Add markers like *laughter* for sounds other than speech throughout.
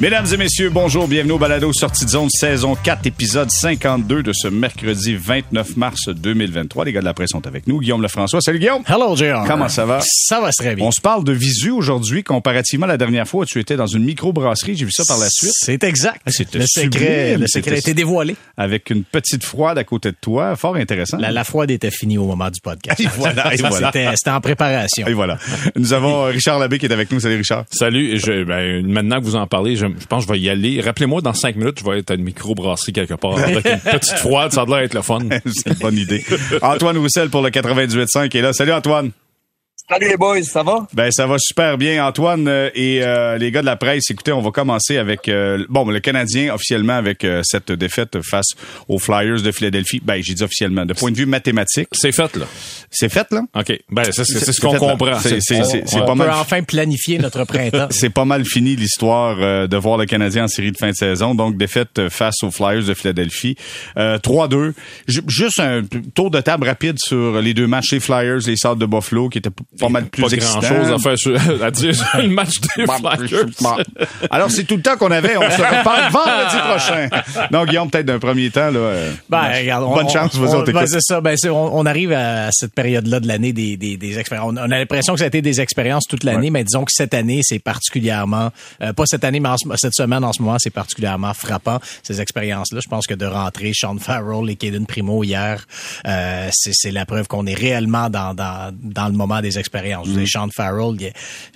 Mesdames et messieurs, bonjour, bienvenue au Balado Sortie de zone, saison 4, épisode 52 de ce mercredi 29 mars 2023. Les gars de la presse sont avec nous. Guillaume Lefrançois. Salut Guillaume. Hello, Jérôme. Comment ça va? Ça va très bien. On se parle de visu aujourd'hui, comparativement à la dernière fois où tu étais dans une microbrasserie. J'ai vu ça par la suite. C'est exact. C'était le secret, le secret a été dévoilé. Avec une petite froide à côté de toi. Fort intéressant. La, la froide était finie au moment du podcast. Et voilà, et Ça, voilà. C'était en préparation. Et voilà. Nous avons Richard Labbé qui est avec nous. Salut Richard. Salut, je, ben, maintenant que vous en parlez, je, je pense que je vais y aller. Rappelez-moi, dans cinq minutes, je vais être à une microbrasserie quelque part avec une petite froide, ça l'air être le fun. *laughs* C'est une bonne idée. Antoine Roussel pour le 98.5 est là. Salut Antoine. Salut les boys, ça va? Ben ça va super bien Antoine euh, et euh, les gars de la presse. Écoutez, on va commencer avec euh, bon le Canadien officiellement avec euh, cette défaite face aux Flyers de Philadelphie. Ben j'ai dit officiellement de point de vue mathématique, C'est fait, là. c'est fait là? OK. Ben, ça, c'est ce qu'on comprend. C'est- c'est- c'est- c'est on pas peut mal. enfin planifier notre printemps. *laughs* C'est pas mal fini l'histoire euh, de voir le Canadien en série de fin de saison. Donc, défaite euh, face aux Flyers de Philadelphie. Euh, 3-2. Ju- Juste un tour de table rapide sur les deux matchs, les Flyers, les Sables de Buffalo, qui étaient pas mal plus Pas grand chose à faire sur- *laughs* à dire sur le match des Flyers. Alors, c'est tout le temps qu'on avait. On se reparle *laughs* vendredi prochain. Donc, Guillaume, peut-être d'un premier temps. Là, euh, Ben, regarde, on- bonne chance, on, vas-y, on on- t'écoute. ben, c'est ça. Ben, c'est- on, on arrive à cette période-là de l'année des, des, des expériences. On, on a l'impression que ça a été des expériences toute l'année, mais disons que cette année, c'est particulièrement, euh, pas cette année, mais en cette semaine en ce moment, c'est particulièrement frappant, ces expériences-là. Je pense que de rentrer Sean Farrell et Caden Primo hier, euh, c'est c'est la preuve qu'on est réellement dans, dans, dans le moment des expériences. Mm. Vous savez, Sean Farrell,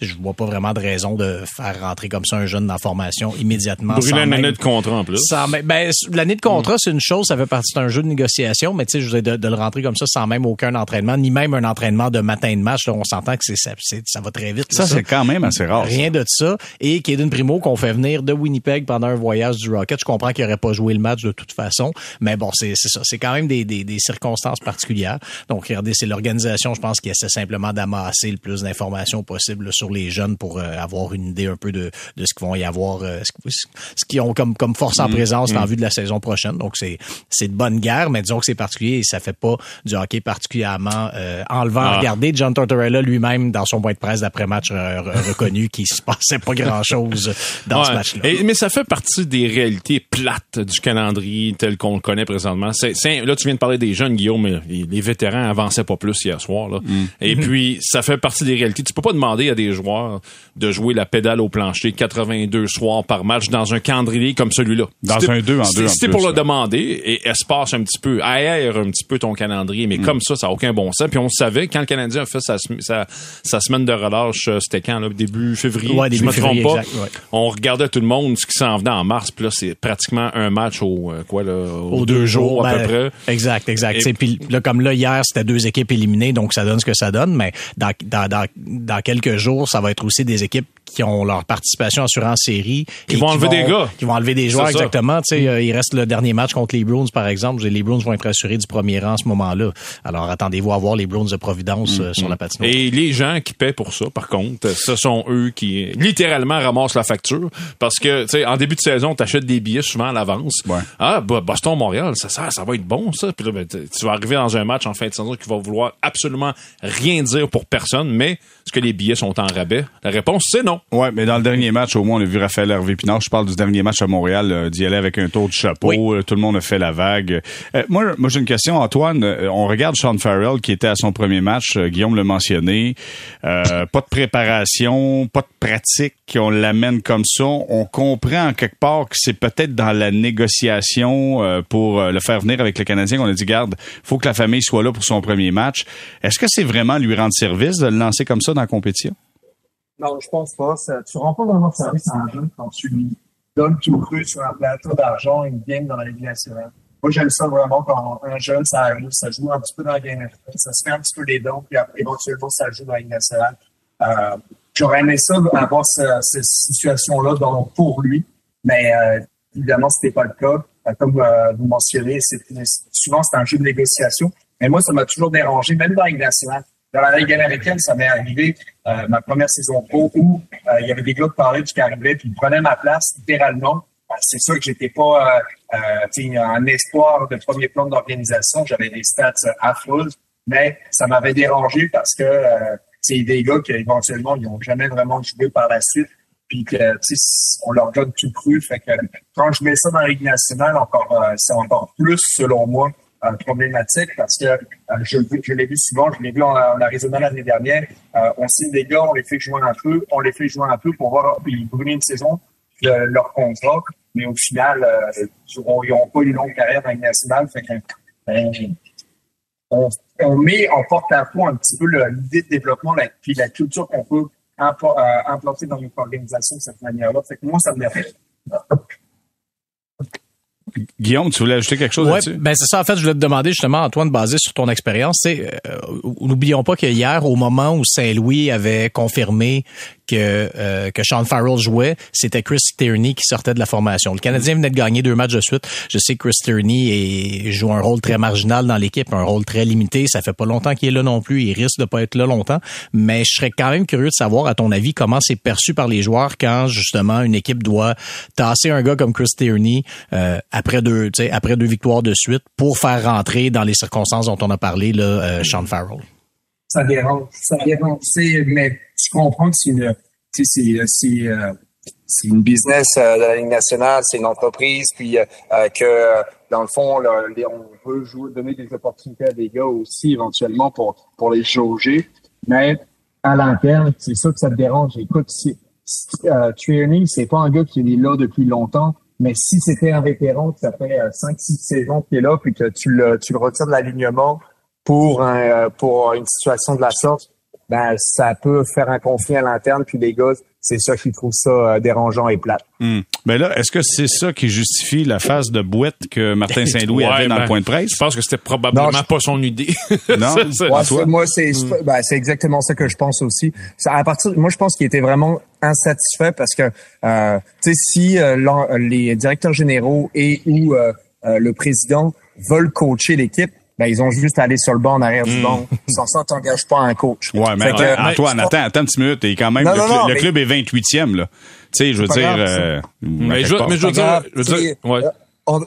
je vois pas vraiment de raison de faire rentrer comme ça un jeune dans la formation immédiatement. Brûler une même- année de contrat en plus. sans ben, l'année de contrat, c'est une chose, ça fait partie d'un jeu de négociation, mais tu sais, je de, de le rentrer comme ça sans même aucun entraînement, ni même un entraînement de matin de match, là, on s'entend que c'est, ça, ça va très vite. là, ça, c'est quand même assez rare. ça. Rien de ça. Et Kaden Primo, qu'on fait venir de Winnipeg pendant un voyage du Rocket, je comprends qu'il aurait pas joué le match de toute façon, mais bon, c'est, c'est ça. C'est quand même des, des, des circonstances particulières. Donc, regardez, c'est l'organisation, je pense, qui essaie simplement d'amasser le plus d'informations possible là, sur les jeunes pour euh, avoir une idée un peu de, de ce qu'ils vont y avoir, euh, ce, qu'ils ont comme, comme force en présence en vue de la saison prochaine. Donc, c'est, c'est de bonne guerre, mais disons que c'est particulier et ça fait pas du hockey particulièrement euh, enlevant à Ah. regarder. John Tortorella lui-même, dans son point de presse d'après-match, *laughs* reconnu qu'il se passait pas grand-chose dans ce match-là. Et- mais ça fait partie des réalités plates du calendrier tel qu'on le connaît présentement. C'est, c'est- là, tu viens de parler des jeunes, Guillaume, mais les, les vétérans avançaient pas plus hier soir. Là. Mm. Et *laughs* puis, ça fait partie des réalités. Tu peux pas demander à des joueurs de jouer la pédale au plancher 82 soirs par match dans un calendrier comme celui-là. Dans Si un deux en si deux, t'es- en Si t'es plus, pour le demander et espace un petit peu, aère un petit peu ton calendrier, Mm. mais comme ça, ça n'a aucun bon sens. Puis on savait, quand le Canadien a fait sa, sem- sa, sa semaine de relâche, euh, c'était quand, là, début février? Ouais, je début me trompe février, pas. exact, ouais. On regardait tout le monde ce qui s'en venait en mars, puis là, c'est pratiquement un match au, euh, quoi, là, aux, aux deux jours, à ben, peu près. Exact, exact. Puis là, comme là, hier, c'était deux équipes éliminées, donc ça donne ce que ça donne, mais dans, dans, dans, quelques jours, ça va être aussi des équipes qui ont leur participation assurée en série. Qui vont enlever des gars. Qui vont enlever des joueurs, exactement. Tu sais, euh, il reste le dernier match contre les Bruins, par exemple. Les Bruins vont être assurés du premier rang à ce moment-là. Alors, attendez-vous à voir les Bruins de Providence euh, sur la patinoire. Et les gens qui paient pour ça, par contre, ce sont eux qui littéralement ramassent la facture parce que, tu sais, en début de saison, t'achètes des billets souvent à l'avance. Ouais. Ah, bah, Boston-Montréal, ça, ça, ça va être bon, ça. Puis là, ben, tu vas arriver dans un match en fin de saison qui va vouloir absolument rien dire pour personne, mais est-ce que les billets sont en rabais? La réponse, c'est non. Ouais, mais dans le dernier match, au moins, on a vu Raphaël Hervé Pinard. Je parle du dernier match à Montréal, euh, d'y aller avec un tour de chapeau. Oui. Euh, Tout le monde a fait la vague. Euh, moi, moi j'ai une question, Antoine. On regarde Sean Farrell qui était à son premier match. Guillaume l'a mentionné. Euh, pas de préparation, pas de pratique. On l'amène comme ça. On comprend en quelque part que c'est peut-être dans la négociation euh, pour le faire venir avec le Canadien qu'on a dit, garde, faut que la famille soit là pour son premier match. Est-ce que c'est vraiment lui rendre service de le lancer comme ça dans la compétition? Non, je pense pas. Ça, tu rends pas vraiment service à un jeune quand tu lui donnes tout cru sur un plateau d'argent une game dans la Ligue nationale. moi, j'aime ça vraiment quand un jeune, ça arrive, ça joue un petit peu dans la game, ça se fait un petit peu les dons, puis après, éventuellement, ça joue dans la Ligue nationale. Euh, J'aurais aimé ça, avoir ce, cette situation-là pour lui, mais euh, évidemment, c'était pas le cas. Euh, comme euh, vous mentionnez, souvent, c'est un jeu de négociation. Mais moi, ça m'a toujours dérangé, même dans la Ligue nationale. Dans la Ligue américaine, ça m'est arrivé euh, ma première saison pro où il y avait des gars qui parlaient qui arrivaient puis ils prenaient ma place littéralement. C'est sûr que j'étais pas euh, en espoir de premier plan d'organisation. J'avais des stats affreuses, mais ça m'avait dérangé parce que c'est des gars qui éventuellement ils n'ont jamais vraiment joué par la suite puis que on leur donne tout cru. Fait que quand je mets ça dans la Ligue nationale, encore c'est encore plus selon moi euh, problématique parce que euh, je, je l'ai vu souvent, je l'ai vu en, Arizona l'année dernière. Euh, on signe des gars, on les fait jouer un peu, on les fait jouer un peu pour voir puis brûler une saison leur contrat, mais au final, ils n'ont pas une longue carrière dans la nationale. Fait que, ben, on, on, met en porte-à-faux un petit peu l'idée de développement la, puis la culture qu'on peut implanter dans notre organisation de cette manière-là. Fait que moi, ça me dérange. Guillaume, tu voulais ajouter quelque chose ouais, là-dessus? Ben c'est ça. En fait, je voulais te demander justement, Antoine, basé sur ton expérience, euh, n'oublions pas que hier, au moment où Saint-Louis avait confirmé que, euh, que Sean Farrell jouait, c'était Chris Tierney qui sortait de la formation. Le Canadien venait de gagner deux matchs de suite. Je sais que Chris Tierney joue un rôle très marginal dans l'équipe, un rôle très limité. Ça fait pas longtemps qu'il est là non plus. Il risque de pas être là longtemps. Mais je serais quand même curieux de savoir, à ton avis, comment c'est perçu par les joueurs quand justement une équipe doit tasser un gars comme Chris Tierney euh, après deux, après deux victoires de suite pour faire rentrer dans les circonstances dont on a parlé là, euh, Sean Farrell. Ça dérange, ça dérange. Mais je comprends que c'est une, c'est, euh, c'est une business euh, de la Ligue nationale, c'est une entreprise, puis euh, que dans le fond, on veut jouer, donner des opportunités à des gars aussi éventuellement pour pour les jauger. Mais à l'interne, c'est ça que ça te dérange. Écoute, si, euh, c'est pas un gars qui est là depuis longtemps, mais si c'était un vétéran, ça fait 5-6 saisons qu'il est là, puis que tu le, tu le retires de l'alignement pour un, pour une situation de la sorte, ben ça peut faire un conflit à l'interne, puis les gars, c'est ça qui trouve ça euh, dérangeant et plate. Hmm. Ben là, est-ce que c'est ça qui justifie la phase de boîte que Martin *laughs* Saint-Louis avait dans le ben, point de presse? Je pense que c'était probablement pas son idée. *laughs* non, moi, c'est hmm. ben, c'est exactement ça que je pense aussi. À partir, moi, je pense qu'il était vraiment insatisfait parce que, euh, tu sais, si euh, les directeurs généraux et ou euh, le président veulent coacher l'équipe, ben, ils ont juste à aller sur le banc en arrière du hmm. banc. Sans ça, t'engages pas un coach. Ouais, mais Antoine, attends, attends une petite minute. Et quand même, le, club est 28e, là. Tu sais, je veux dire... Euh, mais, je, mais je veux dire... Je veux dire ouais. Euh,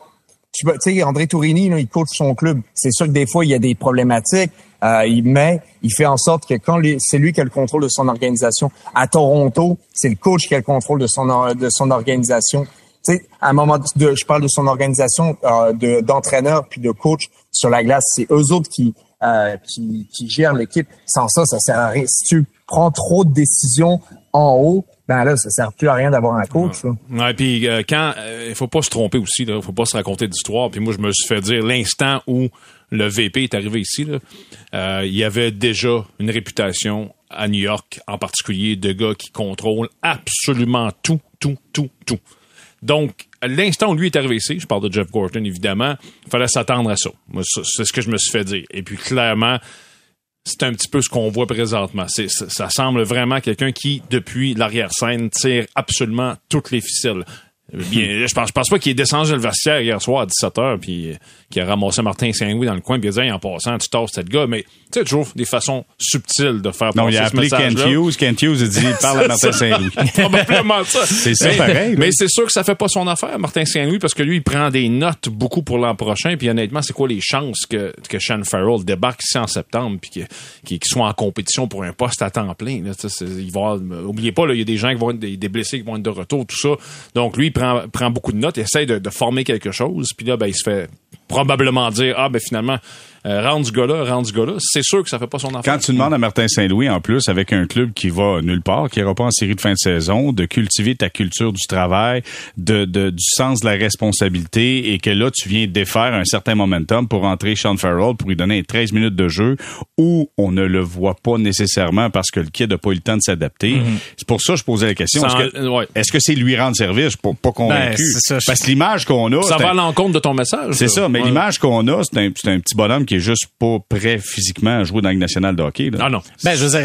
tu sais, André Tourini, là, il coach son club. C'est sûr que des fois, il y a des problématiques. Euh, il met, il fait en sorte que quand c'est lui qui a le contrôle de son organisation. À Toronto, c'est le coach qui a le contrôle de son de son organisation sais, à un moment de, je parle de son organisation euh, d'entraîneur puis de coach sur la glace, c'est eux autres qui, euh, qui, qui gèrent l'équipe. Sans ça, ça sert à rien. Si tu prends trop de décisions en haut, ben là, ça sert plus à rien d'avoir un coach. Ouais, ouais puis euh, quand euh, il faut pas se tromper aussi, là, faut pas se raconter d'histoire. Puis moi, je me suis fait dire l'instant où le VP est arrivé ici, là, euh, il y avait déjà une réputation à New York, en particulier de gars qui contrôlent absolument tout, tout, tout, tout. Donc, l'instant où lui est arrivé ici, je parle de Jeff Gorton évidemment, il fallait s'attendre à ça. Moi, c'est ce que je me suis fait dire. Et puis clairement, c'est un petit peu ce qu'on voit présentement. C'est, ça semble vraiment quelqu'un qui, depuis l'arrière-scène, tire absolument toutes les ficelles. Bien, je pense, je pense pas qu'il est descendu le vestiaire hier soir à 17h puis euh, qu'il a ramassé Martin Saint-Louis dans le coin puis il a dit en passant tu tasses cette gars. Mais tu sais toujours des façons subtiles de faire non il a appelé Kent Hughes. Kent Hughes a dit *laughs* parle à Martin Saint-Louis. *laughs* Probablement ça. C'est ça pareil mais c'est sûr que ça fait pas son affaire Martin Saint-Louis parce que lui il prend des notes beaucoup pour l'an prochain puis honnêtement c'est quoi les chances que que Sean Farrell débarque ici en septembre puis qu'il soit en compétition pour un poste à temps plein là, il va oubliez pas là il y a des gens qui vont être des, des blessés qui vont être de retour tout ça. Donc lui prend prend beaucoup de notes, il essaie de, de former quelque chose, puis là, ben, il se fait probablement dire ah ben finalement euh, rendre du gars-là, rendre du gars-là, c'est sûr que ça fait pas son affaire. Quand tu demandes à Martin Saint-Louis, en plus, avec un club qui va nulle part, qui ira pas en série de fin de saison, de cultiver ta culture du travail, de, de, du sens de la responsabilité, et que là, tu viens défaire un certain momentum pour entrer Sean Farrell, pour lui donner 13 minutes de jeu, où on ne le voit pas nécessairement parce que le kid n'a pas eu le temps de s'adapter. Mm-hmm. C'est pour ça que je posais la question. Est-ce que c'est lui rendre service? Pas, pas convaincu. Ben, parce que l'image qu'on a... Ça va à l'encontre de ton message. C'est ça mais l'image qu'on a, c'est un, c'est un petit bonhomme qui est juste pas prêt physiquement à jouer dans la nationale de hockey. Là. Ah non. Ben, je veux dire,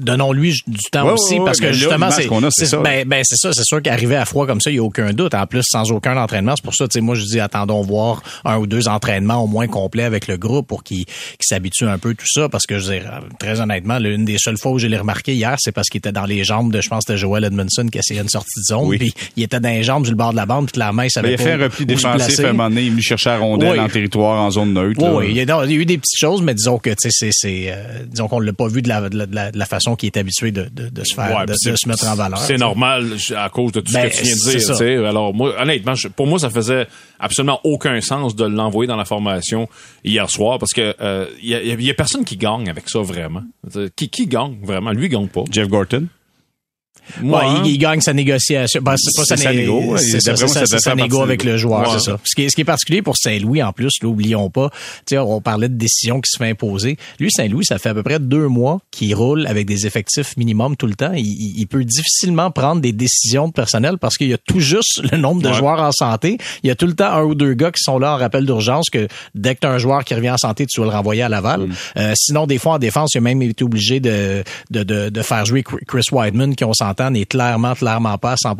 donnons-lui du temps Ouais, aussi, ouais, parce que justement, c'est qu'on a, c'est ça. Ben, ben, c'est ça, c'est sûr qu'arriver à froid comme ça, il n'y a aucun doute. En plus, sans aucun entraînement, c'est pour ça, tu sais, moi, je dis, attendons voir un ou deux entraînements au moins complets avec le groupe pour qu'il qu'il s'habitue un peu tout ça, parce que je veux dire, très honnêtement, l'une des seules fois où je l'ai remarqué hier, c'est parce qu'il était dans les jambes de, je pense, c'était Joel Edmondson qui essayait une sortie de zone, Oui. puis il était dans les jambes sur le bord de la bande, puis clairement, il Ben, savait il a pas fait un où- repli où se défensif placer. à un moment donné, il rondelle Oui. en territoire, en zone neutre. Oui, il y, a, non, il y a eu des petites choses, mais disons que tu sais, c'est, c'est, euh, disons qu'on l'a pas vu de la, de la, de la- façon qu'il est habitué de, de, de se faire, Ouais, de, se mettre en valeur. C'est normal à cause de tout Ben, ce que tu viens de dire. ça. tu sais. Alors moi, honnêtement, je- pour moi, ça faisait absolument aucun sens de l'envoyer dans la formation hier soir parce que euh, il y, a, il y a personne qui gagne avec ça vraiment. Qui, qui gagne vraiment? Lui il gagne pas. Jeff Gorton? Moi, Ouais, hein, il, il gagne sa négociation. Ben, c'est pas sa, né- négo. C'est ça, ça, négo avec le joueur, Ouais. c'est ça. Ce qui, est, ce qui est particulier pour Saint-Louis, en plus, là, oublions pas, on parlait de décision qui se fait imposer. Lui, Saint-Louis, ça fait à peu près deux mois qu'il roule avec des effectifs minimum tout le temps. Il, il- il peut difficilement prendre des décisions de personnel parce qu'il y a tout juste le nombre de Ouais. joueurs en santé. Il y a tout le temps un ou deux gars qui sont là en rappel d'urgence que dès que tu as un joueur qui revient en santé, tu dois le renvoyer à Laval. Mm. Euh, sinon, des fois, en défense, il a même été obligé de, de, de, de faire jouer Chris Weidman, qui, on s'entend, n'est clairement, clairement pas à 100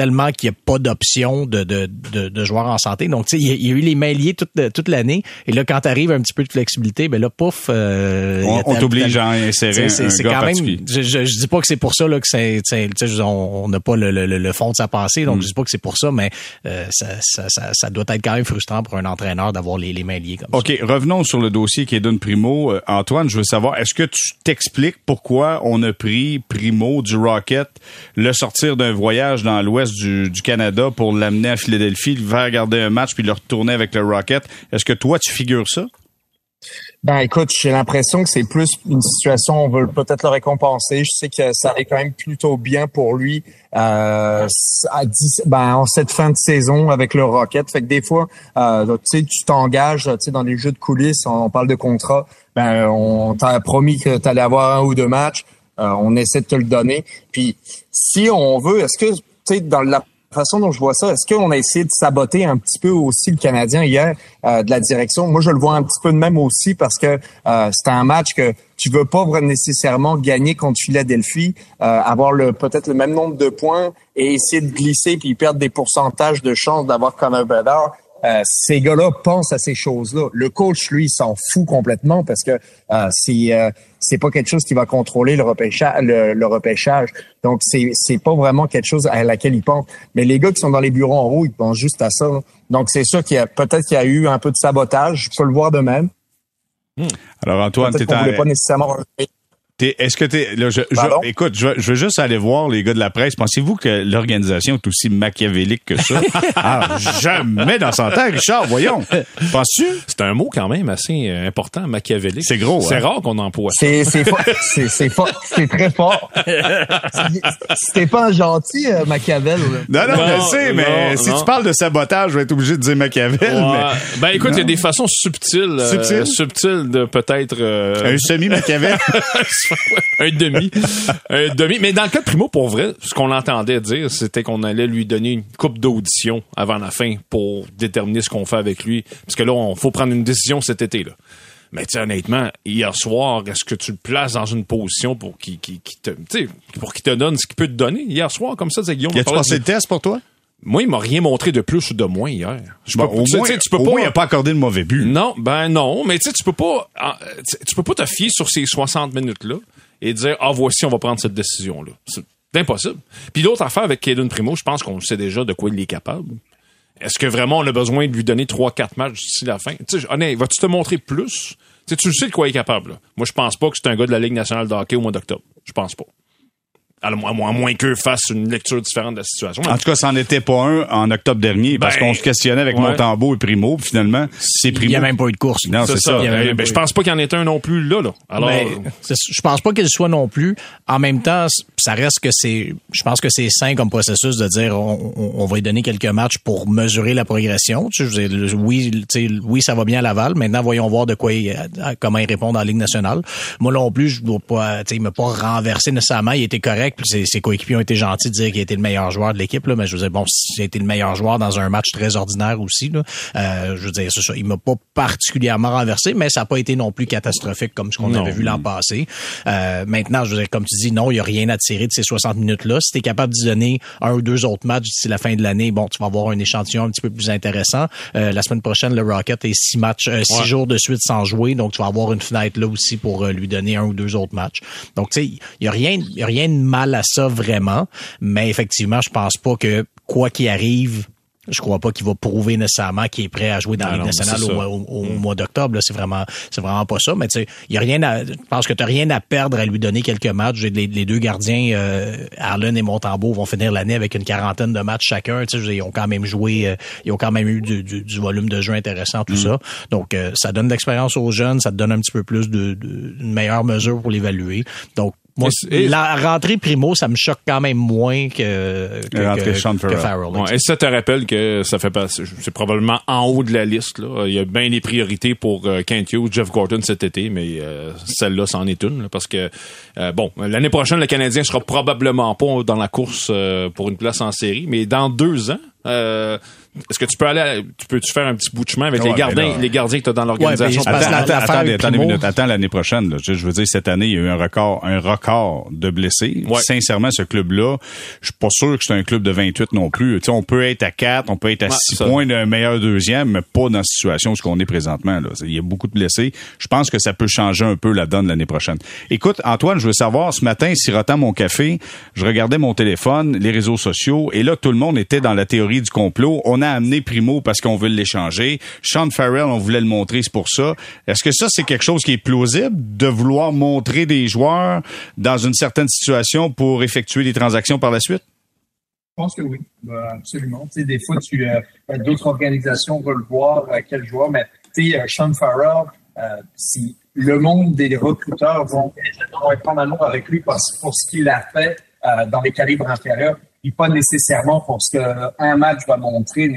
tellement qu'il n'y a pas d'option de, de, de, de joueurs en santé. Donc, tu sais, il y a- eu les mains liées toute, toute l'année. Et là, quand t'arrives un petit peu de flexibilité, ben là, pouf. euh, On, t'oblige à insérer c'est- un, un gars quand même. Je, je, je dis pas que c'est pour ça là que c'est, c'est- tu sais, on n'a pas le, le, le- fond de sa pensée, Mm. donc je dis pas que c'est pour ça, mais euh, ça, ça, ça, ça doit être quand même frustrant pour un entraîneur d'avoir les, les mains liées comme ça. OK, revenons sur le dossier qui est d'une Primo. Euh, Antoine, je veux savoir, est-ce que tu t'expliques pourquoi on a pris Primo du Rocket, le sortir d'un voyage dans l'ouest du, Canada pour l'amener à Philadelphie, le faire regarder un match puis le retourner avec le Rocket? Est-ce que toi, tu figures ça? Ben écoute, j'ai l'impression que c'est plus une situation, on veut peut-être le récompenser. Je sais que ça allait quand même plutôt bien pour lui euh, à 10, ben, en cette fin de saison avec le Rocket. Fait que des fois, euh, tu t'engages dans les jeux de coulisses, on, parle de contrat, ben on t'a promis que tu allais avoir un ou deux matchs. Euh, on essaie de te le donner. Puis si on veut, est-ce que dans la façon dont je vois ça, est-ce qu'on a essayé de saboter un petit peu aussi le Canadien hier euh, de la direction? Moi, je le vois un petit peu de même aussi parce que euh, c'était un match que tu veux pas nécessairement gagner contre Philadelphie, euh, avoir le peut-être le même nombre de points et essayer de glisser puis perdre des pourcentages de chances d'avoir Connor Bedard. Euh, ces gars-là pensent à ces choses-là. Le coach, lui, s'en fout complètement parce que euh, c'est euh, c'est pas quelque chose qui va contrôler le repêchage. Le, le repêchage. Donc c'est c'est pas vraiment quelque chose à laquelle il pense. Mais les gars qui sont dans les bureaux en haut, ils pensent juste à ça. là. Donc c'est sûr qu'il y a peut-être qu'il y a eu un peu de sabotage. Je peux le voir de même. Alors, Antoine, voulait pas nécessairement. T'es- Est-ce que t'es là, je, je- écoute, je, veux- je veux juste aller voir les gars de la presse. Pensez-vous que l'organisation est aussi machiavélique que ça? *laughs* Ah, Jamais dans son temps, Richard. Voyons. Penses-tu? C'est un mot quand même assez euh, important, machiavélique. C'est gros, C'est hein? rare qu'on emploie ça. C'est c'est fort. C'est c'est fort. C'est très fort. *laughs* C'était pas gentil, euh, Machiavel. là. Non, non, je sais, mais non, si non. tu parles de sabotage, je vais être obligé de dire Machiavel. Ouais. Ben écoute, il y a des façons subtiles, euh, Subtiles? subtiles de peut-être euh, un semi-Machiavel? *laughs* *laughs* un demi, un demi. Mais dans le cas de Primo, pour vrai, ce qu'on entendait dire, c'était qu'on allait lui donner une coupe d'audition avant la fin pour déterminer ce qu'on fait avec lui, parce que là, on faut prendre une décision cet été là. Mais tu sais, honnêtement, hier soir, est-ce que tu le places dans une position pour qu'il te, pour qu'il te donne ce qu'il peut te donner? Hier soir comme ça, c'est Guillaume. Y a-tu passé le test pour toi? Moi, il m'a rien montré de plus ou de moins hier. Je Bon, peux- au tu moins, tu peux au pas. moins, il a pas accordé le mauvais but. Non, ben non, mais tu peux pas, ah, tu peux pas te fier sur ces 60 minutes-là et dire, ah, voici, on va prendre cette décision-là. C'est impossible. Puis l'autre affaire avec Caden Primo, je pense qu'on sait déjà de quoi il est capable. Est-ce que vraiment on a besoin de lui donner 3-4 matchs d'ici la fin? Tu sais, honnête, vas-tu te montrer plus? Tu sais, tu sais de quoi il est capable. là. Moi, je pense pas que c'est un gars de la Ligue nationale de hockey au mois d'octobre. Je pense pas. À moins, moins- qu'eux fassent une lecture différente de la situation. En tout cas, c'en était pas un en octobre dernier parce Ben, qu'on se questionnait avec ouais. Montembeau et Primo. puis Finalement, c'est Primo. Il n'y a même pas eu de course. Non, c'est ça. Y ben, je pense pas qu'il y en ait un non plus là. là. Alors, c'est- je pense pas qu'il soit non plus. En même temps, ça reste que c'est. Je pense que c'est sain comme processus de dire on, on- on va lui donner quelques matchs pour mesurer la progression. Tu sais, oui, tu sais, oui, ça va bien à Laval. Maintenant, voyons voir de quoi il, comment il répond dans la Ligue nationale. Moi non plus, je dois pas. Tu sais, il m'a pas renversé nécessairement. Il était correct. Correct. Puis ses, ses coéquipiers ont été gentils de dire qu'il été le meilleur joueur de l'équipe, là, mais je veux dire, bon, il a été le meilleur joueur dans un match très ordinaire aussi. Là. Euh, je veux dire, ça. Il m'a pas particulièrement renversé, mais ça n'a pas été non plus catastrophique comme ce qu'on avait vu l'an passé. Euh, maintenant, je veux dire, comme tu dis, non, il n'y a rien à tirer de ces 60 minutes-là. Si tu es capable d'y donner un ou deux autres matchs d'ici la fin de l'année, bon, tu vas avoir un échantillon un petit peu plus intéressant. Euh, la semaine prochaine, le Rocket est six matchs, euh, six jours de suite sans jouer, donc tu vas avoir une fenêtre là aussi pour lui donner un ou deux autres matchs. Donc, tu sais, il y a rien, y a rien de mal à ça vraiment, mais effectivement, je pense pas que quoi qu'il arrive, je crois pas qu'il va prouver nécessairement qu'il est prêt à jouer dans la Ligue nationale au, Mm. mois d'octobre. là. C'est vraiment, c'est vraiment pas ça. Mais tu sais, il y a rien à, je pense que t'as rien à perdre à lui donner quelques matchs. Les, les deux gardiens, euh, Arlen et Montembeau, vont finir l'année avec une quarantaine de matchs chacun. Tu sais, ils ont quand même joué, euh, ils ont quand même eu du, du- du volume de jeu intéressant, Mm. tout ça. Donc, euh, ça donne de l'expérience aux jeunes, ça te donne un petit peu plus de, de une meilleure mesure pour l'évaluer. Donc, moi, Et- et- la rentrée primo, ça me choque quand même moins que, que, La rentrée que- Sean que Farrell. Farrell. Ouais, et ça te rappelle que ça fait pas, c'est probablement en haut de la liste. Là. Il y a bien des priorités pour euh, Kent Hughes, Jeff Gordon cet été, mais euh, celle-là, c'en est une. là, parce que, euh, bon, l'année prochaine, le Canadien sera probablement pas dans la course euh, pour une place en série, mais dans deux ans, euh, est-ce que tu peux aller, à- tu peux-tu faire un petit bout de chemin avec Ouais, les gardiens, mais là- les gardiens que tu as dans l'organisation? Ouais, Attends, attends, l'affaire attendez, avec attendez une Primo- minute. Attends l'année prochaine. là. Je, je veux dire, cette année, il y a eu un record, un record de blessés. Ouais. Sincèrement, ce club-là, je suis pas sûr que c'est un club de 28 non plus. Tu sais, on peut être à 4, on peut être à Ouais, 6 ça. points d'un meilleur deuxième, mais pas dans la situation où ce qu'on est présentement. Là. Il y a beaucoup de blessés. Je pense que ça peut changer un peu la donne l'année prochaine. Écoute, Antoine, je veux savoir, ce matin, sirotant mon café, je regardais mon téléphone, les réseaux sociaux, et là, tout le monde était dans la théorie du complot. On a amené Primo parce qu'on veut l'échanger. Sean Farrell, on voulait le montrer, c'est pour ça. Est-ce que ça, c'est quelque chose qui est plausible de vouloir montrer des joueurs dans une certaine situation pour effectuer des transactions par la suite? Je pense que oui, Ben, absolument. Des fois, euh, d'autres organisations veulent voir euh, quel joueur, mais tu euh, Sean Farrell, si le monde des recruteurs vont, être en amour avec lui parce, pour ce qu'il a fait dans les calibres inférieurs, et pas nécessairement pour ce qu'un match va montrer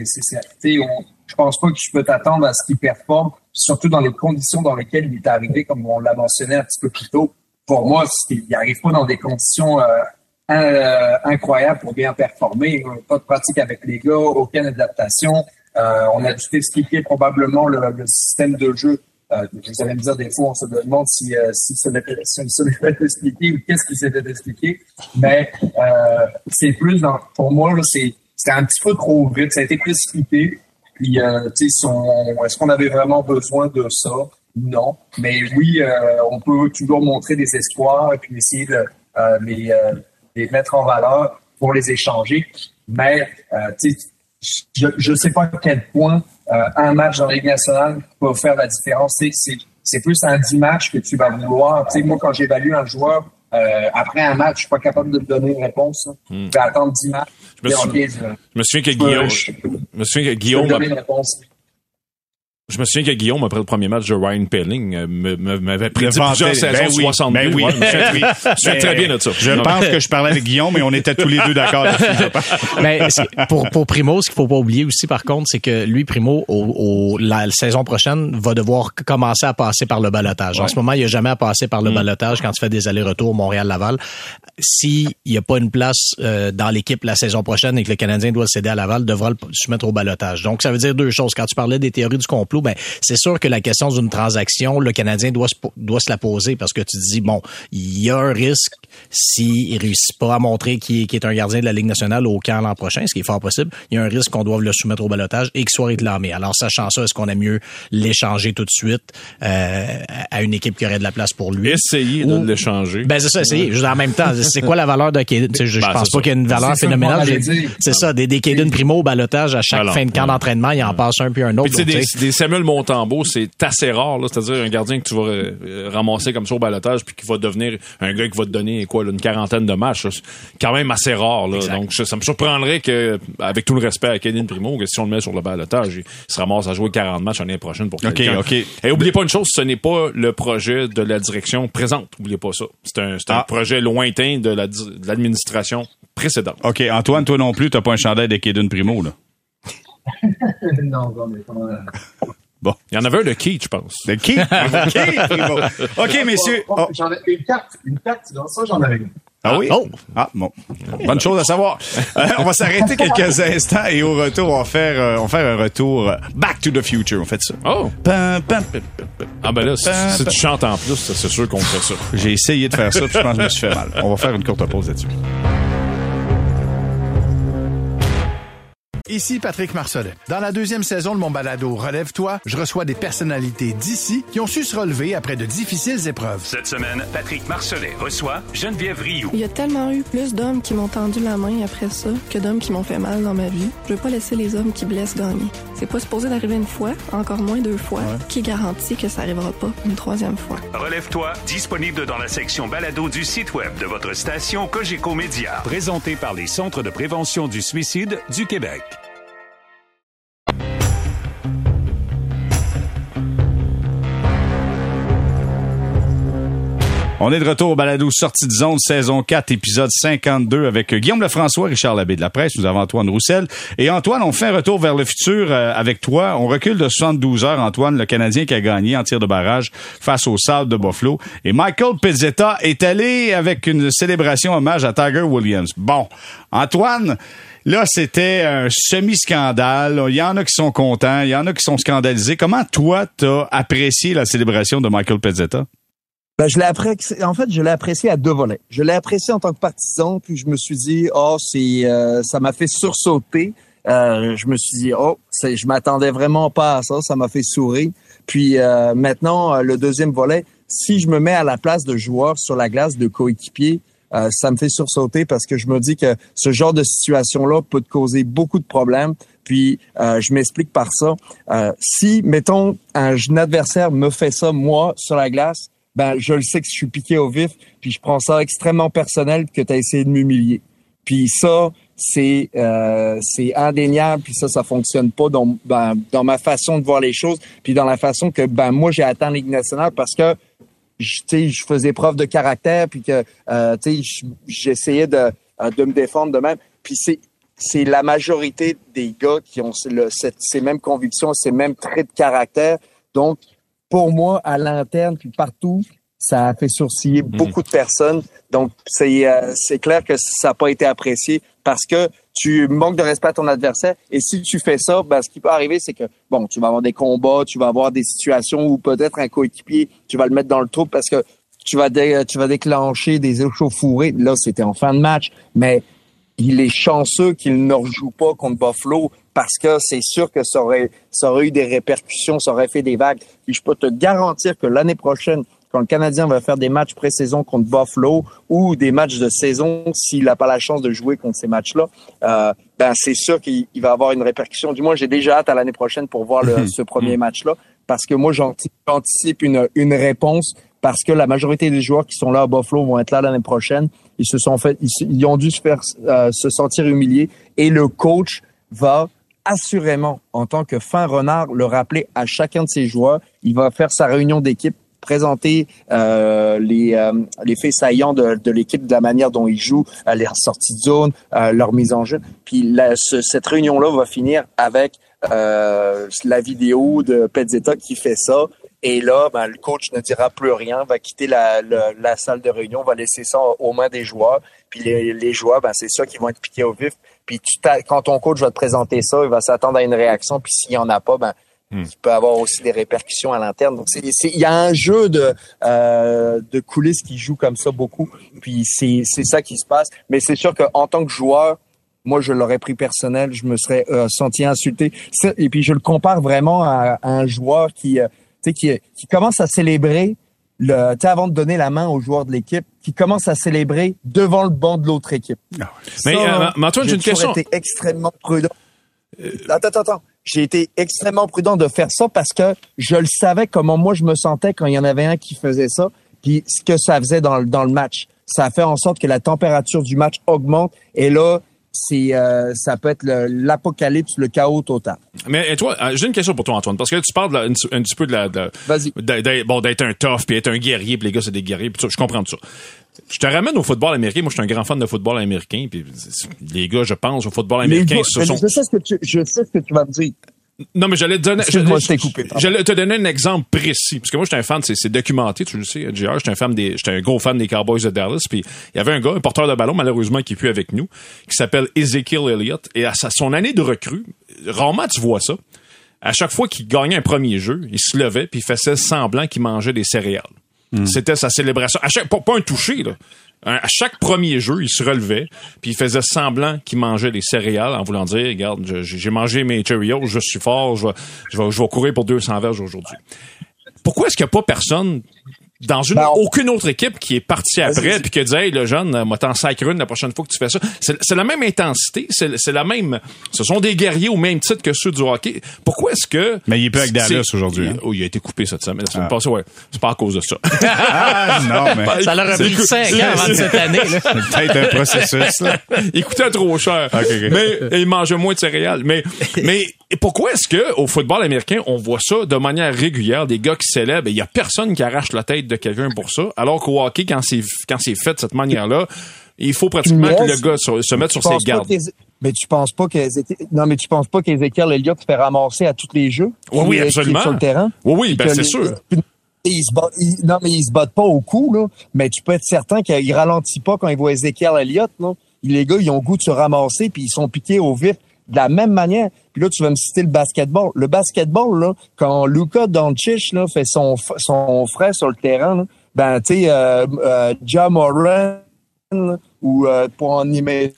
on- je pense pas que tu peux t'attendre à ce qu'il performe, surtout dans les conditions dans lesquelles il est arrivé, comme on l'a mentionné un petit peu plus tôt. Pour moi, il n'arrive pas dans des conditions euh, euh, incroyables pour bien performer. Euh, Pas de pratique avec les gars, aucune adaptation. Euh, on a dû t'expliquer probablement le, le système de jeu. Euh, vous allez me dire des fois, on se demande si, euh, si ça l'était expliqué ou qu'est-ce qui s'était expliqué. Mais euh, c'est plus dans, pour moi, c'est c'était un petit peu trop vite. Ça a été précipité. Puis, euh, tu sais, est-ce qu'on avait vraiment besoin de ça? Non. Mais oui, euh, on peut toujours montrer des espoirs et puis essayer de euh, les, euh, les mettre en valeur pour les échanger. Mais, tu sais, je ne sais pas à quel point un match dans la Ligue nationale peut faire la différence. C'est- C'est c'est plus un 10 matchs que tu vas vouloir. Tu sais, moi, quand j'évalue un joueur, euh, après un match, je suis pas capable de te donner une réponse. là. Je vais attendre 10 matchs. Je me souviens- OK, je- Je me souviens que Guillaume, je- je me souviens que Guillaume, te donner une réponse. Je me souviens que Guillaume, après le premier match de Ryan Pelling, euh, m'avait prédit plusieurs saisons Ben oui, 62. ben oui. Ouais, je me souviens- *laughs* très bien de ça. Je pense que je parlais avec Guillaume et on était tous les deux d'accord. Mais *laughs* c'est- pour, pour Primo, ce qu'il faut pas oublier aussi, par contre, c'est que lui, Primo, au, au- la, saison prochaine, va devoir commencer à passer par le balotage. En ce moment, il a jamais à passer par le balotage quand tu fais des allers-retours Montréal-Laval. S'il n'y a pas une place euh, dans l'équipe la saison prochaine et que le Canadien doit le céder à Laval, devra le soumettre au balotage. Donc, ça veut dire deux choses. Quand tu parlais des théories du complot, ben, c'est sûr que la question d'une transaction, le Canadien doit se, doit se la poser parce que tu te dis, bon, il y a un risque s'il réussit pas à montrer qu'il est, qu'il est un gardien de la Ligue nationale au camp l'an prochain, ce qui est fort possible, il y a un risque qu'on doive le soumettre au balotage et qu'il soit réclamé. Alors, sachant ça, est-ce qu'on a mieux l'échanger tout de suite euh, à une équipe qui aurait de la place pour lui? Essayer de l'échanger. Ben c'est ça, essayer. Juste en même temps, c'est quoi la valeur de Caden? Tu sais, Je, je Ben, pense pas qu'il y ait une valeur phénoménale. C'est ça, des, des Caden Primo au balotage à chaque Alors, fin de camp ouais. d'entraînement, il en passe un puis un autre. Puis, donc, des, des Samuel Montembeau, c'est assez rare. C'est-à-dire un gardien que tu vas euh, ramasser comme ça au balotage puis qui va devenir un gars qui va te donner, quoi, là, une quarantaine de matchs. C'est quand même assez rare, là. Donc, je- ça me surprendrait que, avec tout le respect à Kevin Primo, que si on le met sur le balotage, il se ramasse à jouer 40 matchs l'année prochaine pour OK, quelqu'un. OK. Et oubliez pas une chose, ce n'est pas le projet de la direction présente. Oubliez pas ça. C'est un, Ah. projet lointain de la l'administration précédente. OK, Antoine, toi non plus, t'as pas un chandail de Kaden Primo, là. *laughs* non, non, mais comment, euh, Il y en avait un de Keith, je pense. De qui? *laughs* OK, messieurs. Oh, J'en ai une carte, une carte, dans ça, j'en avais une. Ah oui? Oh! Ah, bon. Bonne chose à savoir. Euh, on va s'arrêter quelques instants et au retour, on va faire, euh, on va faire un retour euh, Back to the Future. On fait ça. Oh! Pam, pam, pam, pam, pam. Ah ben là, si, si tu chantes en plus, c'est sûr qu'on fait ça. J'ai essayé de faire ça, puis je pense que je me suis fait mal. On va faire une courte pause là-dessus. Ici Patrick Marcelet. Dans la deuxième saison de mon balado Relève-toi, je reçois des personnalités d'ici qui ont su se relever après de difficiles épreuves. Cette semaine, Patrick Marcelet reçoit Geneviève Rioux. Il y a tellement eu plus d'hommes qui m'ont tendu la main après ça que d'hommes qui m'ont fait mal dans ma vie. Je veux pas laisser les hommes qui blessent gagner. C'est pas supposé d'arriver une fois, encore moins deux fois. Qui garantit que ça arrivera pas une troisième fois? Relève-toi, disponible dans la section balado du site web de votre station Cogeco Média. Présenté par les Centres de prévention du suicide du Québec. On est de retour au balado Sortie de zone, saison 4, épisode 52 avec Guillaume Lefrançois, Richard Labbé de la presse. Nous avons Antoine Roussel. Et Antoine, on fait un retour vers le futur euh, avec toi. On recule de 72 heures, Antoine, le Canadien qui a gagné en tir de barrage face au Sables de Buffalo. Et Michael Pizzetta est allé avec une célébration hommage à Tiger Williams. Bon, Antoine, Là, c'était un semi-scandale. Il y en a qui sont contents, il y en a qui sont scandalisés. Comment toi, t'as apprécié la célébration de Michael Pizzetta? Ben, je l'ai apprécié, en fait, je l'ai apprécié à deux volets. Je l'ai apprécié en tant que partisan, puis je me suis dit, oh, c'est, euh, ça m'a fait sursauter. Euh, je me suis dit, oh, c'est, je m'attendais vraiment pas à ça, ça m'a fait sourire. Puis euh, maintenant, le deuxième volet, si je me mets à la place de joueur sur la glace, de coéquipier, euh, ça me fait sursauter parce que je me dis que ce genre de situation-là peut te causer beaucoup de problèmes. Puis euh, je m'explique par ça. Euh, si, mettons, un adversaire me fait ça, moi, sur la glace, ben je le sais que je suis piqué au vif, puis je prends ça extrêmement personnel que tu as essayé de m'humilier. Puis ça, c'est euh, c'est indéniable, puis ça, ça fonctionne pas dans, ben, dans ma façon de voir les choses, puis dans la façon que ben moi j'ai atteint Ligue nationale parce que je, je faisais preuve de caractère, puis que euh, j'essayais de, de me défendre de même. Puis c'est c'est la majorité des gars qui ont le, ces mêmes convictions, ces mêmes traits de caractère. Donc, pour moi, à l'interne, puis partout, ça a fait sourciller Mhm. beaucoup de personnes. Donc, c'est euh, c'est clair que ça n'a pas été apprécié parce que tu manques de respect à ton adversaire. Et si tu fais ça, ben, ce qui peut arriver, c'est que, bon, tu vas avoir des combats, tu vas avoir des situations où peut-être un coéquipier, tu vas le mettre dans le trou parce que tu vas, dé- tu vas déclencher des échauffourées. Là, c'était en fin de match, mais il est chanceux qu'il ne rejoue pas contre Buffalo parce que c'est sûr que ça aurait, ça aurait eu des répercussions, ça aurait fait des vagues. Puis je peux te garantir que l'année prochaine, quand le Canadien va faire des matchs pré-saison contre Buffalo ou des matchs de saison, s'il n'a pas la chance de jouer contre ces matchs-là, euh, ben c'est sûr qu'il il va avoir une répercussion. Du moins, j'ai déjà hâte à l'année prochaine pour voir le- *laughs* ce premier match-là parce que moi, j'anti- j'anticipe une, une réponse parce que la majorité des joueurs qui sont là à Buffalo vont être là l'année prochaine. Ils se sont fait, ils, ils ont dû se faire euh, se sentir humiliés et le coach va assurément, en tant que fin renard, le rappeler à chacun de ses joueurs. Il va faire sa réunion d'équipe, présenter euh, les, euh, les faits saillants de, de l'équipe, de la manière dont ils jouent, euh, les sorties de zone, euh, leur mise en jeu. Puis la- ce- cette réunion-là va finir avec euh, la vidéo de Pezzetta qui fait ça. Et là, ben, le coach ne dira plus rien, va quitter la, la, la salle de réunion, va laisser ça aux mains des joueurs. Puis les, les joueurs, ben, c'est ça qui vont être piqués au vif. Puis tu quand ton coach va te présenter ça, il va s'attendre à une réaction. Puis s'il n'y en a pas, ben, il peut avoir aussi des répercussions à l'interne. Donc, il y a un jeu de, euh, de coulisses qui joue comme ça beaucoup. Puis c'est, c'est ça qui se passe. Mais c'est sûr qu'en tant que joueur, moi, je l'aurais pris personnel, je me serais euh, senti insulté. Et puis, je le compare vraiment à, à un joueur qui, euh, tu sais, qui, qui commence à célébrer, le, avant de donner la main aux joueurs de l'équipe, qui commence à célébrer devant le banc de l'autre équipe. Ah Mais, Ça, euh, mais Antoine, j'ai une question. Euh, été extrêmement prudent. Attends, attends, attends. J'ai été extrêmement prudent de faire ça parce que je le savais comment moi je me sentais quand il y en avait un qui faisait ça, puis ce que ça faisait dans, le- dans le match. Ça fait en sorte que la température du match augmente et là, c'est euh, ça peut être l'apocalypse, le chaos total. Mais et toi, euh, j'ai une question pour toi, Antoine, parce que là, tu parles de la- un, petit- un petit peu de la. de- bon, d'être un tough, puis être un guerrier, puis les gars, c'est des guerriers, puis ça, je comprends tout ça. Je te ramène au football américain. Moi, je suis un grand fan de football américain, puis les gars, je pense au football américain, gars, ce sont. je sais ce que tu je sais ce que tu vas me dire. Non, mais j'allais te donner, je t'ai coupé, pardon. j'allais te donner un exemple précis. Parce que moi, j'étais un fan, c'est, documenté, tu le sais, JR. J'étais un fan des, j'étais un gros fan des Cowboys de Dallas. Puis il y avait un gars, un porteur de ballon, malheureusement, qui est plus avec nous, qui s'appelle Ezekiel Elliott. Et à sa, son année de recrue, rarement tu vois ça. À chaque fois qu'il gagnait un premier jeu, il se levait puis il faisait semblant qu'il mangeait des céréales. C'était sa célébration. À chaque, pas, pas un toucher, là. À chaque premier jeu, il se relevait, puis il faisait semblant qu'il mangeait des céréales en voulant dire, regarde, j'ai mangé mes Cheerios, je suis fort, je vais, je vais, je vais courir pour 200 verges aujourd'hui. Pourquoi est-ce qu'il n'y a pas personne dans une, Ben, aucune autre équipe qui est partie après puis qui a dit, hey, le jeune, euh, moi, t'en sacres une la prochaine fois que tu fais ça. C'est c'est la même intensité, c'est c'est la même, ce sont des guerriers au même titre que ceux du hockey. Pourquoi est-ce que... Mais il est plus avec Dallas aujourd'hui, hein? Oh, il a été coupé cette semaine. La semaine passée, ouais. C'est pas à cause de ça. Ah, non, *laughs* mais Ça leur a pris 5 ans avant de cette année. Là. c'est peut-être un processus, là. *laughs* il coûtait trop cher. Ok, ok. Mais il mangeait moins de céréales. Mais, mais pourquoi est-ce que au football américain, on voit ça de manière régulière, des gars qui célèbrent et il y a personne qui arrache la tête de quelqu'un pour ça, alors qu'au hockey, quand c'est quand c'est fait de cette manière-là, il faut pratiquement que le gars se, se mette sur ses gardes. Mais tu penses pas qu'Ezekiel, non, mais tu penses pas qu'Ezekiel Elliott se fait ramasser à tous les jeux? Oui, oui, est absolument. Sur le terrain? Oui, oui, ben que c'est sûr. Il se bat, il- non, mais il se bat pas au cou, là. Mais tu peux être certain qu'il ralentit pas quand il voit Ezekiel Elliott, là. Les gars, ils ont le goût de se ramasser, puis ils sont piqués au vif de la même manière. Puis là, tu vas me citer le basketball. Le basketball, là, quand Luka Doncic, là, fait son, son frère sur le terrain, là, ben, tu sais, euh, euh, Ja Moran, là, ou euh, pour en aimer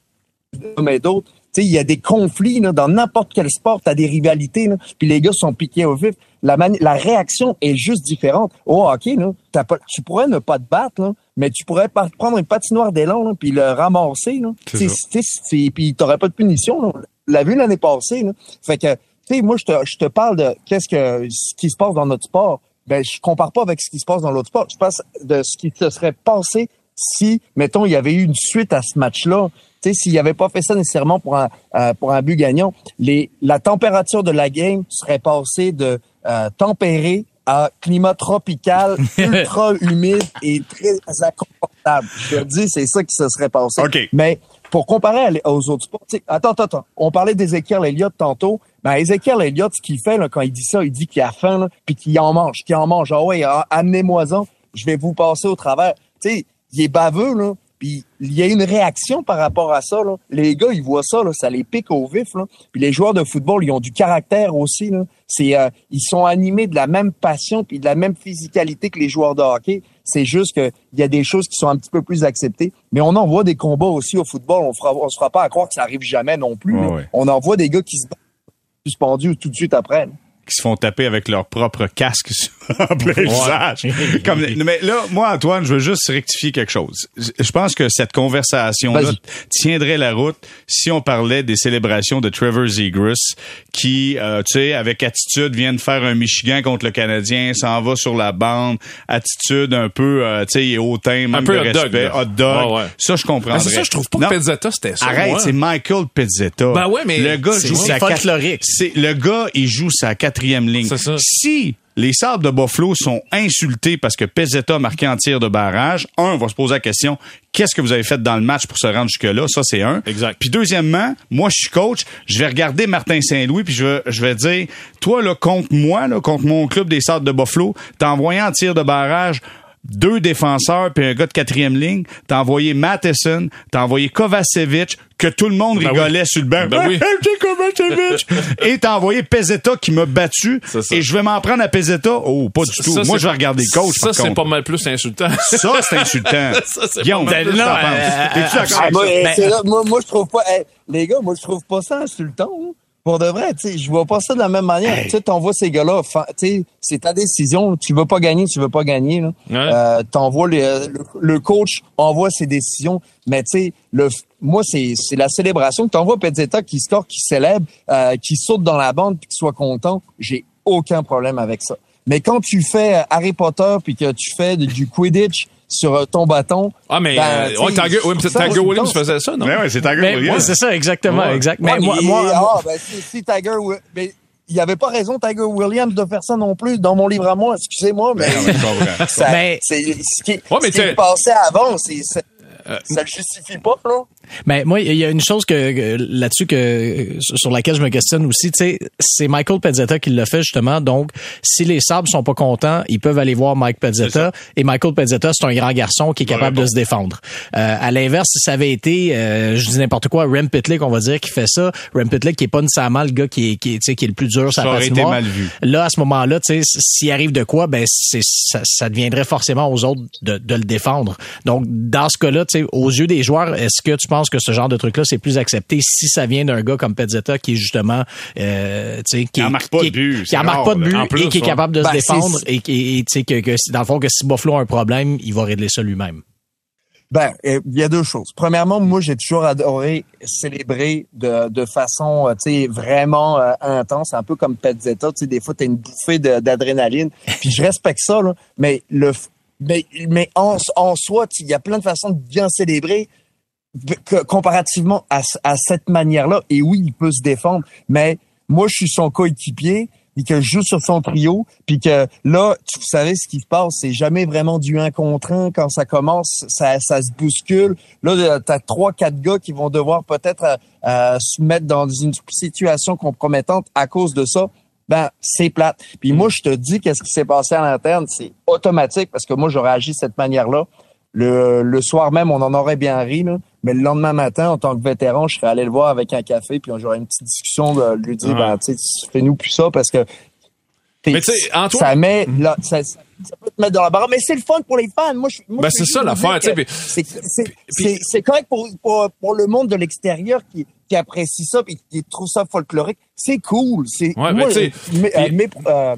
d'autres. Tu sais, il y a des conflits là, dans n'importe quel sport, tu as des rivalités, là, puis les gars sont piqués au vif. La, la réaction est juste différente. Au hockey, là, t'as pas, tu pourrais ne pas te battre, là, mais tu pourrais pas prendre une patinoire d'élan là, puis le ramasser. Là. Tu tu Puis t'aurais pas de punition. L'a vu l'année passée. Là. Fait que, tu sais, moi, je te, je te parle de qu'est-ce que ce qui se passe dans notre sport. Ben, je compare pas avec ce qui se passe dans l'autre sport. Je passe de ce qui se serait passé si, mettons, il y avait eu une suite à ce match-là. Tu sais, s'il n'y avait pas fait ça nécessairement pour un, euh, pour un but gagnant, les, la température de la game serait passée de euh, tempéré à climat tropical, *laughs* ultra humide et très inconfortable. Je te dis, c'est ça qui se serait passé. OK. Mais pour comparer aux autres sports, attends, attends, attends. On parlait d'Ezekiel Elliott tantôt. Ben, Ezekiel Elliott, ce qu'il fait quand il dit ça, il dit qu'il a faim, puis qu'il en mange, qu'il en mange. Ah ouais, ah, amenez-moi-en, je vais vous passer au travers. Tu sais, il est baveux, là, puis il y a une réaction par rapport à ça. Les gars, ils voient ça, ça les pique au vif. Puis les joueurs de football, ils ont du caractère aussi. Euh, ils sont animés de la même passion puis de la même physicalité que les joueurs de hockey. C'est juste qu'il y a des choses qui sont un petit peu plus acceptées. Mais on en voit des combats aussi au football. On fera, on se fera pas à croire que ça arrive jamais non plus. Ouais, là. ouais. On en voit des gars qui se battent suspendus tout de suite après. là. Qui se font taper avec leur propre casque *laughs* sur- en plein visage. *laughs* Comme, mais là, moi, Antoine, je veux juste rectifier quelque chose. Je pense que cette conversation-là tiendrait la route si on parlait des célébrations de Trevor Zegras qui, euh, tu sais, avec attitude, vient de faire un Michigan contre le Canadien, s'en va sur la bande, attitude un peu, euh, tu sais, il est hautain, manque peu de hot dog, respect, hot dog. Ouais, ouais. Ça, je comprendrais. Ben, c'est ça, je trouve pas Non. que Pezzetta, c'était ça. Arrête, c'est Michael Pizzetta. Ben ouais, mais le gars c'est- joue sa le gars, il joue sa quatrième ligne. Ça. Si les Sables de Buffalo sont insultés parce que Pizzetta a marqué en tir de barrage, un, on va se poser la question, qu'est-ce que vous avez fait dans le match pour se rendre jusque-là? Ça, c'est un. Exact. Puis deuxièmement, moi, je suis coach, je vais regarder Martin Saint-Louis, puis je vais, je vais dire, toi, là, contre moi, là, contre mon club des Sables de Buffalo, t'as envoyé en tir de barrage deux défenseurs puis un gars de quatrième ligne, t'as envoyé Matheson, t'as envoyé Kovacevic, que tout le monde Ben rigolait oui. sur le banc. Ben oui. *laughs* *laughs* Et t'as envoyé Pezzetta qui m'a battu. Et je vais m'en prendre à Pezzetta. Oh, pas du tout. Ça, Moi, je vais regarder le coach. Ça, c'est pas mal plus insultant. *laughs* Ça, c'est insultant. Ça, c'est Guillaume, Ah, euh, Ben, c'est là, moi, moi, je trouve pas. hey, les gars, moi, je trouve pas ça insultant. hein. Pour de vrai, tu sais, je vois pas ça de la même manière. Tu sais, t'envoies ces gars-là, fa- tu sais, c'est ta décision. Tu veux pas gagner, tu veux pas gagner. Là. Ouais. Euh, t'envoies les- le, le coach envoie ses décisions, mais tu sais, le, moi, c'est, c'est la célébration. T'envoies Pezzetta qui score, qui célèbre, euh, qui saute dans la bande, puis qui soit content. J'ai aucun problème avec ça. Mais quand tu fais euh, Harry Potter, puis que tu fais du Quidditch sur euh, ton bâton, Ah, mais, Ben, euh, ouais, Tiger, ouais, mais ça, Tiger Williams faisait ça, non? Ouais, ouais, c'est Tiger Mais, Williams. ouais, c'est ça, exactement, Ouais. exact. Mais Ouais, moi, mais- moi, moi- ah, ben, si, si Tiger, ben, il avait pas raison, Tiger Williams, de faire ça non plus dans mon livre à moi. Excusez-moi, mais, Non, mais *laughs* ça, Mais- c'est ce qui, Ouais, mais ce qui est passé avant, c'est, c'est- ça le justifie pas, là. Mais moi, il y a une chose que, là-dessus que sur laquelle je me questionne aussi, tu sais, c'est Michael Pezzetta qui l'a fait justement. Donc, si les Sabres sont pas contents, ils peuvent aller voir Mike Pezzetta. Et Michael Pezzetta, c'est un grand garçon qui est capable de se défendre. Euh, à l'inverse, si ça avait été, euh, je dis n'importe quoi, Rem Pitlick, on va dire, qui fait ça, Rem Pitlick qui est pas nécessairement le gars qui est, qui, qui est le plus dur, ça aurait été mal vu. Là, à ce moment-là, tu sais, s'il arrive de quoi, ben c'est ça, ça, deviendrait forcément aux autres de, de le défendre. Donc, dans ce cas-là, tu sais, aux yeux des joueurs, est-ce que tu penses que ce genre de truc-là, c'est plus accepté si ça vient d'un gars comme Pezzetta qui est justement, euh, tu sais, qui, qui marque pas de but, qui marque pas de but et qui est capable de se ben, défendre et, tu sais que, que, dans le fond que si Buffalo a un problème, il va régler ça lui-même. Ben, il y a deux choses. Premièrement, moi, j'ai toujours adoré célébrer de, de façon, euh, tu sais, vraiment euh, intense, un peu comme Pezzetta. Tu sais, des fois, t'as une bouffée d'adrénaline. *laughs* Puis je respecte ça, là, mais le, mais, mais en, en soi, il y a plein de façons de bien célébrer comparativement à, cette manière-là. Et oui, il peut se défendre, mais moi, je suis son coéquipier puis que je joue sur son trio, puis que là, vous savez ce qui se passe, c'est jamais vraiment du un contre un quand ça commence, ça, ça se bouscule. Là, t'as trois, quatre gars qui vont devoir peut-être euh, euh, se mettre dans une situation compromettante à cause de ça. Ben, c'est plate. Puis moi, je te dis qu'est-ce qui s'est passé à l'interne, c'est automatique parce que moi, j'aurais agi de cette manière-là. Le, le soir même, on en aurait bien ri, là. Mais le lendemain matin, en tant que vétéran, je serais allé le voir avec un café, puis j'aurais une petite discussion de lui dire, ben, tu sais, fais-nous plus ça parce que mais Antoine... ça met là, ça, ça, peut te mettre dans la barre, mais c'est le fun pour les fans. Moi, je, moi, ben, c'est ça l'affaire. C'est correct pour, pour, pour le monde de l'extérieur qui, qui apprécie ça puis qui trouve ça folklorique. C'est cool. C'est ouais, moi, mais, mais, euh,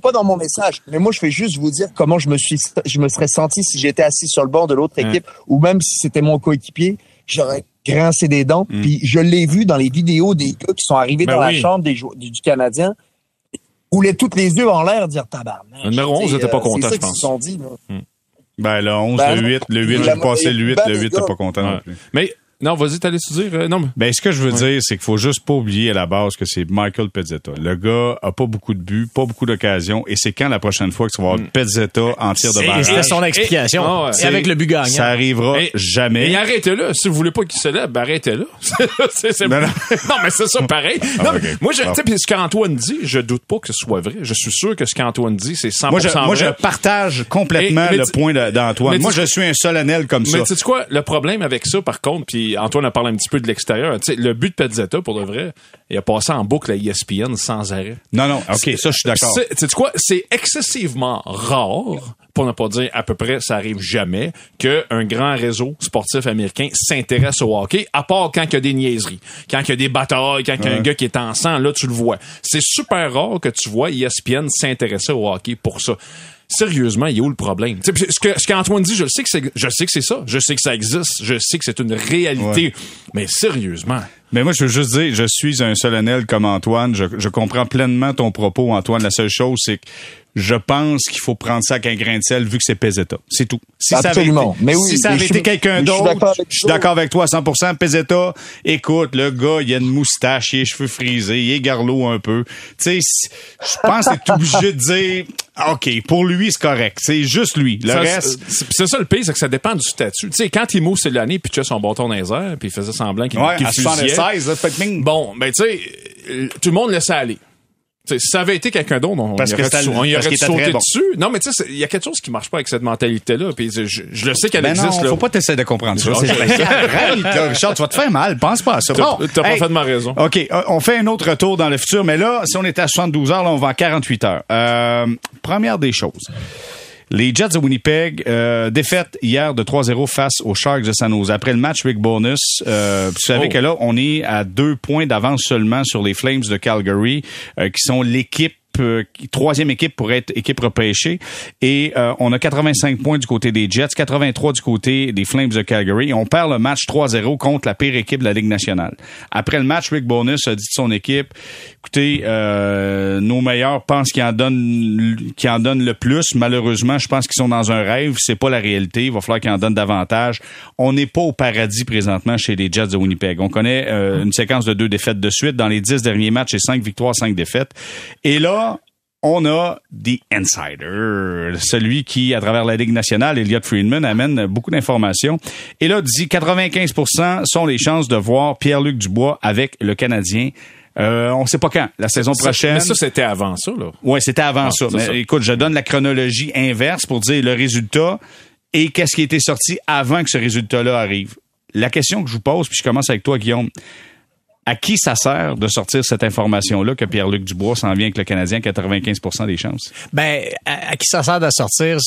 pas dans mon message, mais moi je fais juste vous dire comment je me suis, je me serais senti si j'étais assis sur le bord de l'autre équipe ou même si c'était mon coéquipier, j'aurais grincé des dents. Mm. Puis je l'ai vu dans les vidéos des gars qui sont arrivés ben dans la chambre des, du, du Canadien, roulaient toutes les yeux en l'air, dire tabarnak. Le numéro 11 n'était pas content, je pense. Sont dit, mm. Ben, le 11, ben, le 8, le 8, j'ai passé le 8, le 8 t'es pas content non plus. Mais non, vas-y, t'allais te dire. Euh, non, mais... Ben, ce que je veux dire, c'est qu'il faut juste pas oublier à la base que c'est Michael Pezzetta. Le gars a pas beaucoup de buts, pas beaucoup d'occasions, et c'est quand la prochaine fois que tu vas voir mm. Pezzetta en tir de barrage? C'était son explication. C'est avec le but gagnant. Ça arrivera jamais. Et arrêtez-le. Si vous voulez pas qu'il célèbre, ben arrêtez-le. *laughs* non, non. *laughs* non, mais c'est ça pareil. Ah, non, moi, je, tu sais, ce qu'Antoine dit, je doute pas que ce soit vrai. Je suis sûr que ce qu'Antoine dit, c'est 100% moi, je, vrai. Moi, je partage complètement le point d'Antoine. Moi, je suis un solennel comme ça. Mais tu sais quoi? Le problème avec ça, par contre, puis Antoine a parlé un petit peu de l'extérieur. le but de Pezzetta, pour de vrai, il a passé en boucle à ESPN sans arrêt. Non, non, OK, ça, je suis d'accord. Tu sais quoi? C'est excessivement rare, pour ne pas dire à peu près, ça arrive jamais, qu'un grand réseau sportif américain s'intéresse au hockey, à part quand il y a des niaiseries, quand il y a des batailles, quand il y a un gars qui est en sang, là, tu le vois. C'est super rare que tu vois ESPN s'intéresser au hockey pour ça sérieusement, il y a où le problème? ce que ce qu'Antoine dit, je sais que c'est je sais que c'est ça, je sais que ça existe, je sais que c'est une réalité, mais sérieusement. Mais moi, je veux juste dire, je suis un solennel comme Antoine. Je, je comprends pleinement ton propos, Antoine. La seule chose, c'est que je pense qu'il faut prendre ça avec un grain de sel vu que c'est Peseta. C'est tout. Si Absolument. Ça avait été, mais oui, si ça avait été quelqu'un d'autre, je suis d'accord avec toi à 100%. Peseta, écoute, le gars, il a une moustache, il a les cheveux frisés, il est garlot un peu. Tu sais, je pense que t'es obligé de dire, OK, pour lui, c'est correct. C'est juste lui. Le reste... C'est ça le pire, c'est que ça dépend du statut. Tu sais, quand Timo l'année puis tu as son bâton dans les airs, puis il faisait semblant qu'il ouais, qu fusillait. Bon, ben tu sais, tout le monde laissait aller si ça avait été quelqu'un d'autre, on, parce y aurait, on y aurait sauté dessus. Non, mais tu sais, il y a quelque chose qui marche pas avec cette mentalité-là. Puis je, je, le sais qu'elle ben existe. Non, faut pas t'essayer de comprendre ça. *laughs* Richard, tu vas te faire mal. Pense pas à ça. Bon, t'as hey, parfaitement raison. OK, euh, on fait un autre tour dans le futur. Mais là, si on était à 72 heures, là, on va à 48 heures. Euh, première des choses. Les Jets de Winnipeg, euh, défaite hier de 3-0 face aux Sharks de San Jose. Après le match Rick Bonus, euh, vous savez oh. que là, on est à deux points d'avance seulement sur les Flames de Calgary, euh, qui sont l'équipe euh, troisième équipe pour être équipe repêchée. Et euh, on a 85 points du côté des Jets, 83 du côté des Flames de Calgary. Et on perd le match 3-0 contre la pire équipe de la Ligue nationale. Après le match, Rick Bonus a dit de son équipe, écoutez, euh, nos meilleurs pensent qu'ils en donnent qu'ils en donnent le plus. Malheureusement, je pense qu'ils sont dans un rêve. C'est pas la réalité. Il va falloir qu'ils en donnent davantage. On n'est pas au paradis présentement chez les Jets de Winnipeg. On connaît une séquence de deux défaites de suite. Dans les dix derniers matchs, c'est cinq victoires, cinq défaites. Et là, on a The Insider, celui qui, à travers la Ligue nationale, Elliot Friedman, amène beaucoup d'informations. Et là, dit 95% sont les chances de voir Pierre-Luc Dubois avec le Canadien. Euh, on sait pas quand, la saison prochaine. Mais ça, c'était avant ça, là. Ouais, c'était avant Ah, ça. Mais ça. écoute, je donne la chronologie inverse pour dire le résultat et qu'est-ce qui a été sorti avant que ce résultat-là arrive. La question que je vous pose, puis je commence avec toi, Guillaume. À qui ça sert de sortir cette information-là que Pierre-Luc Dubois s'en vient avec le Canadien à 95% des chances? Ben, à, à qui ça sert de sortir?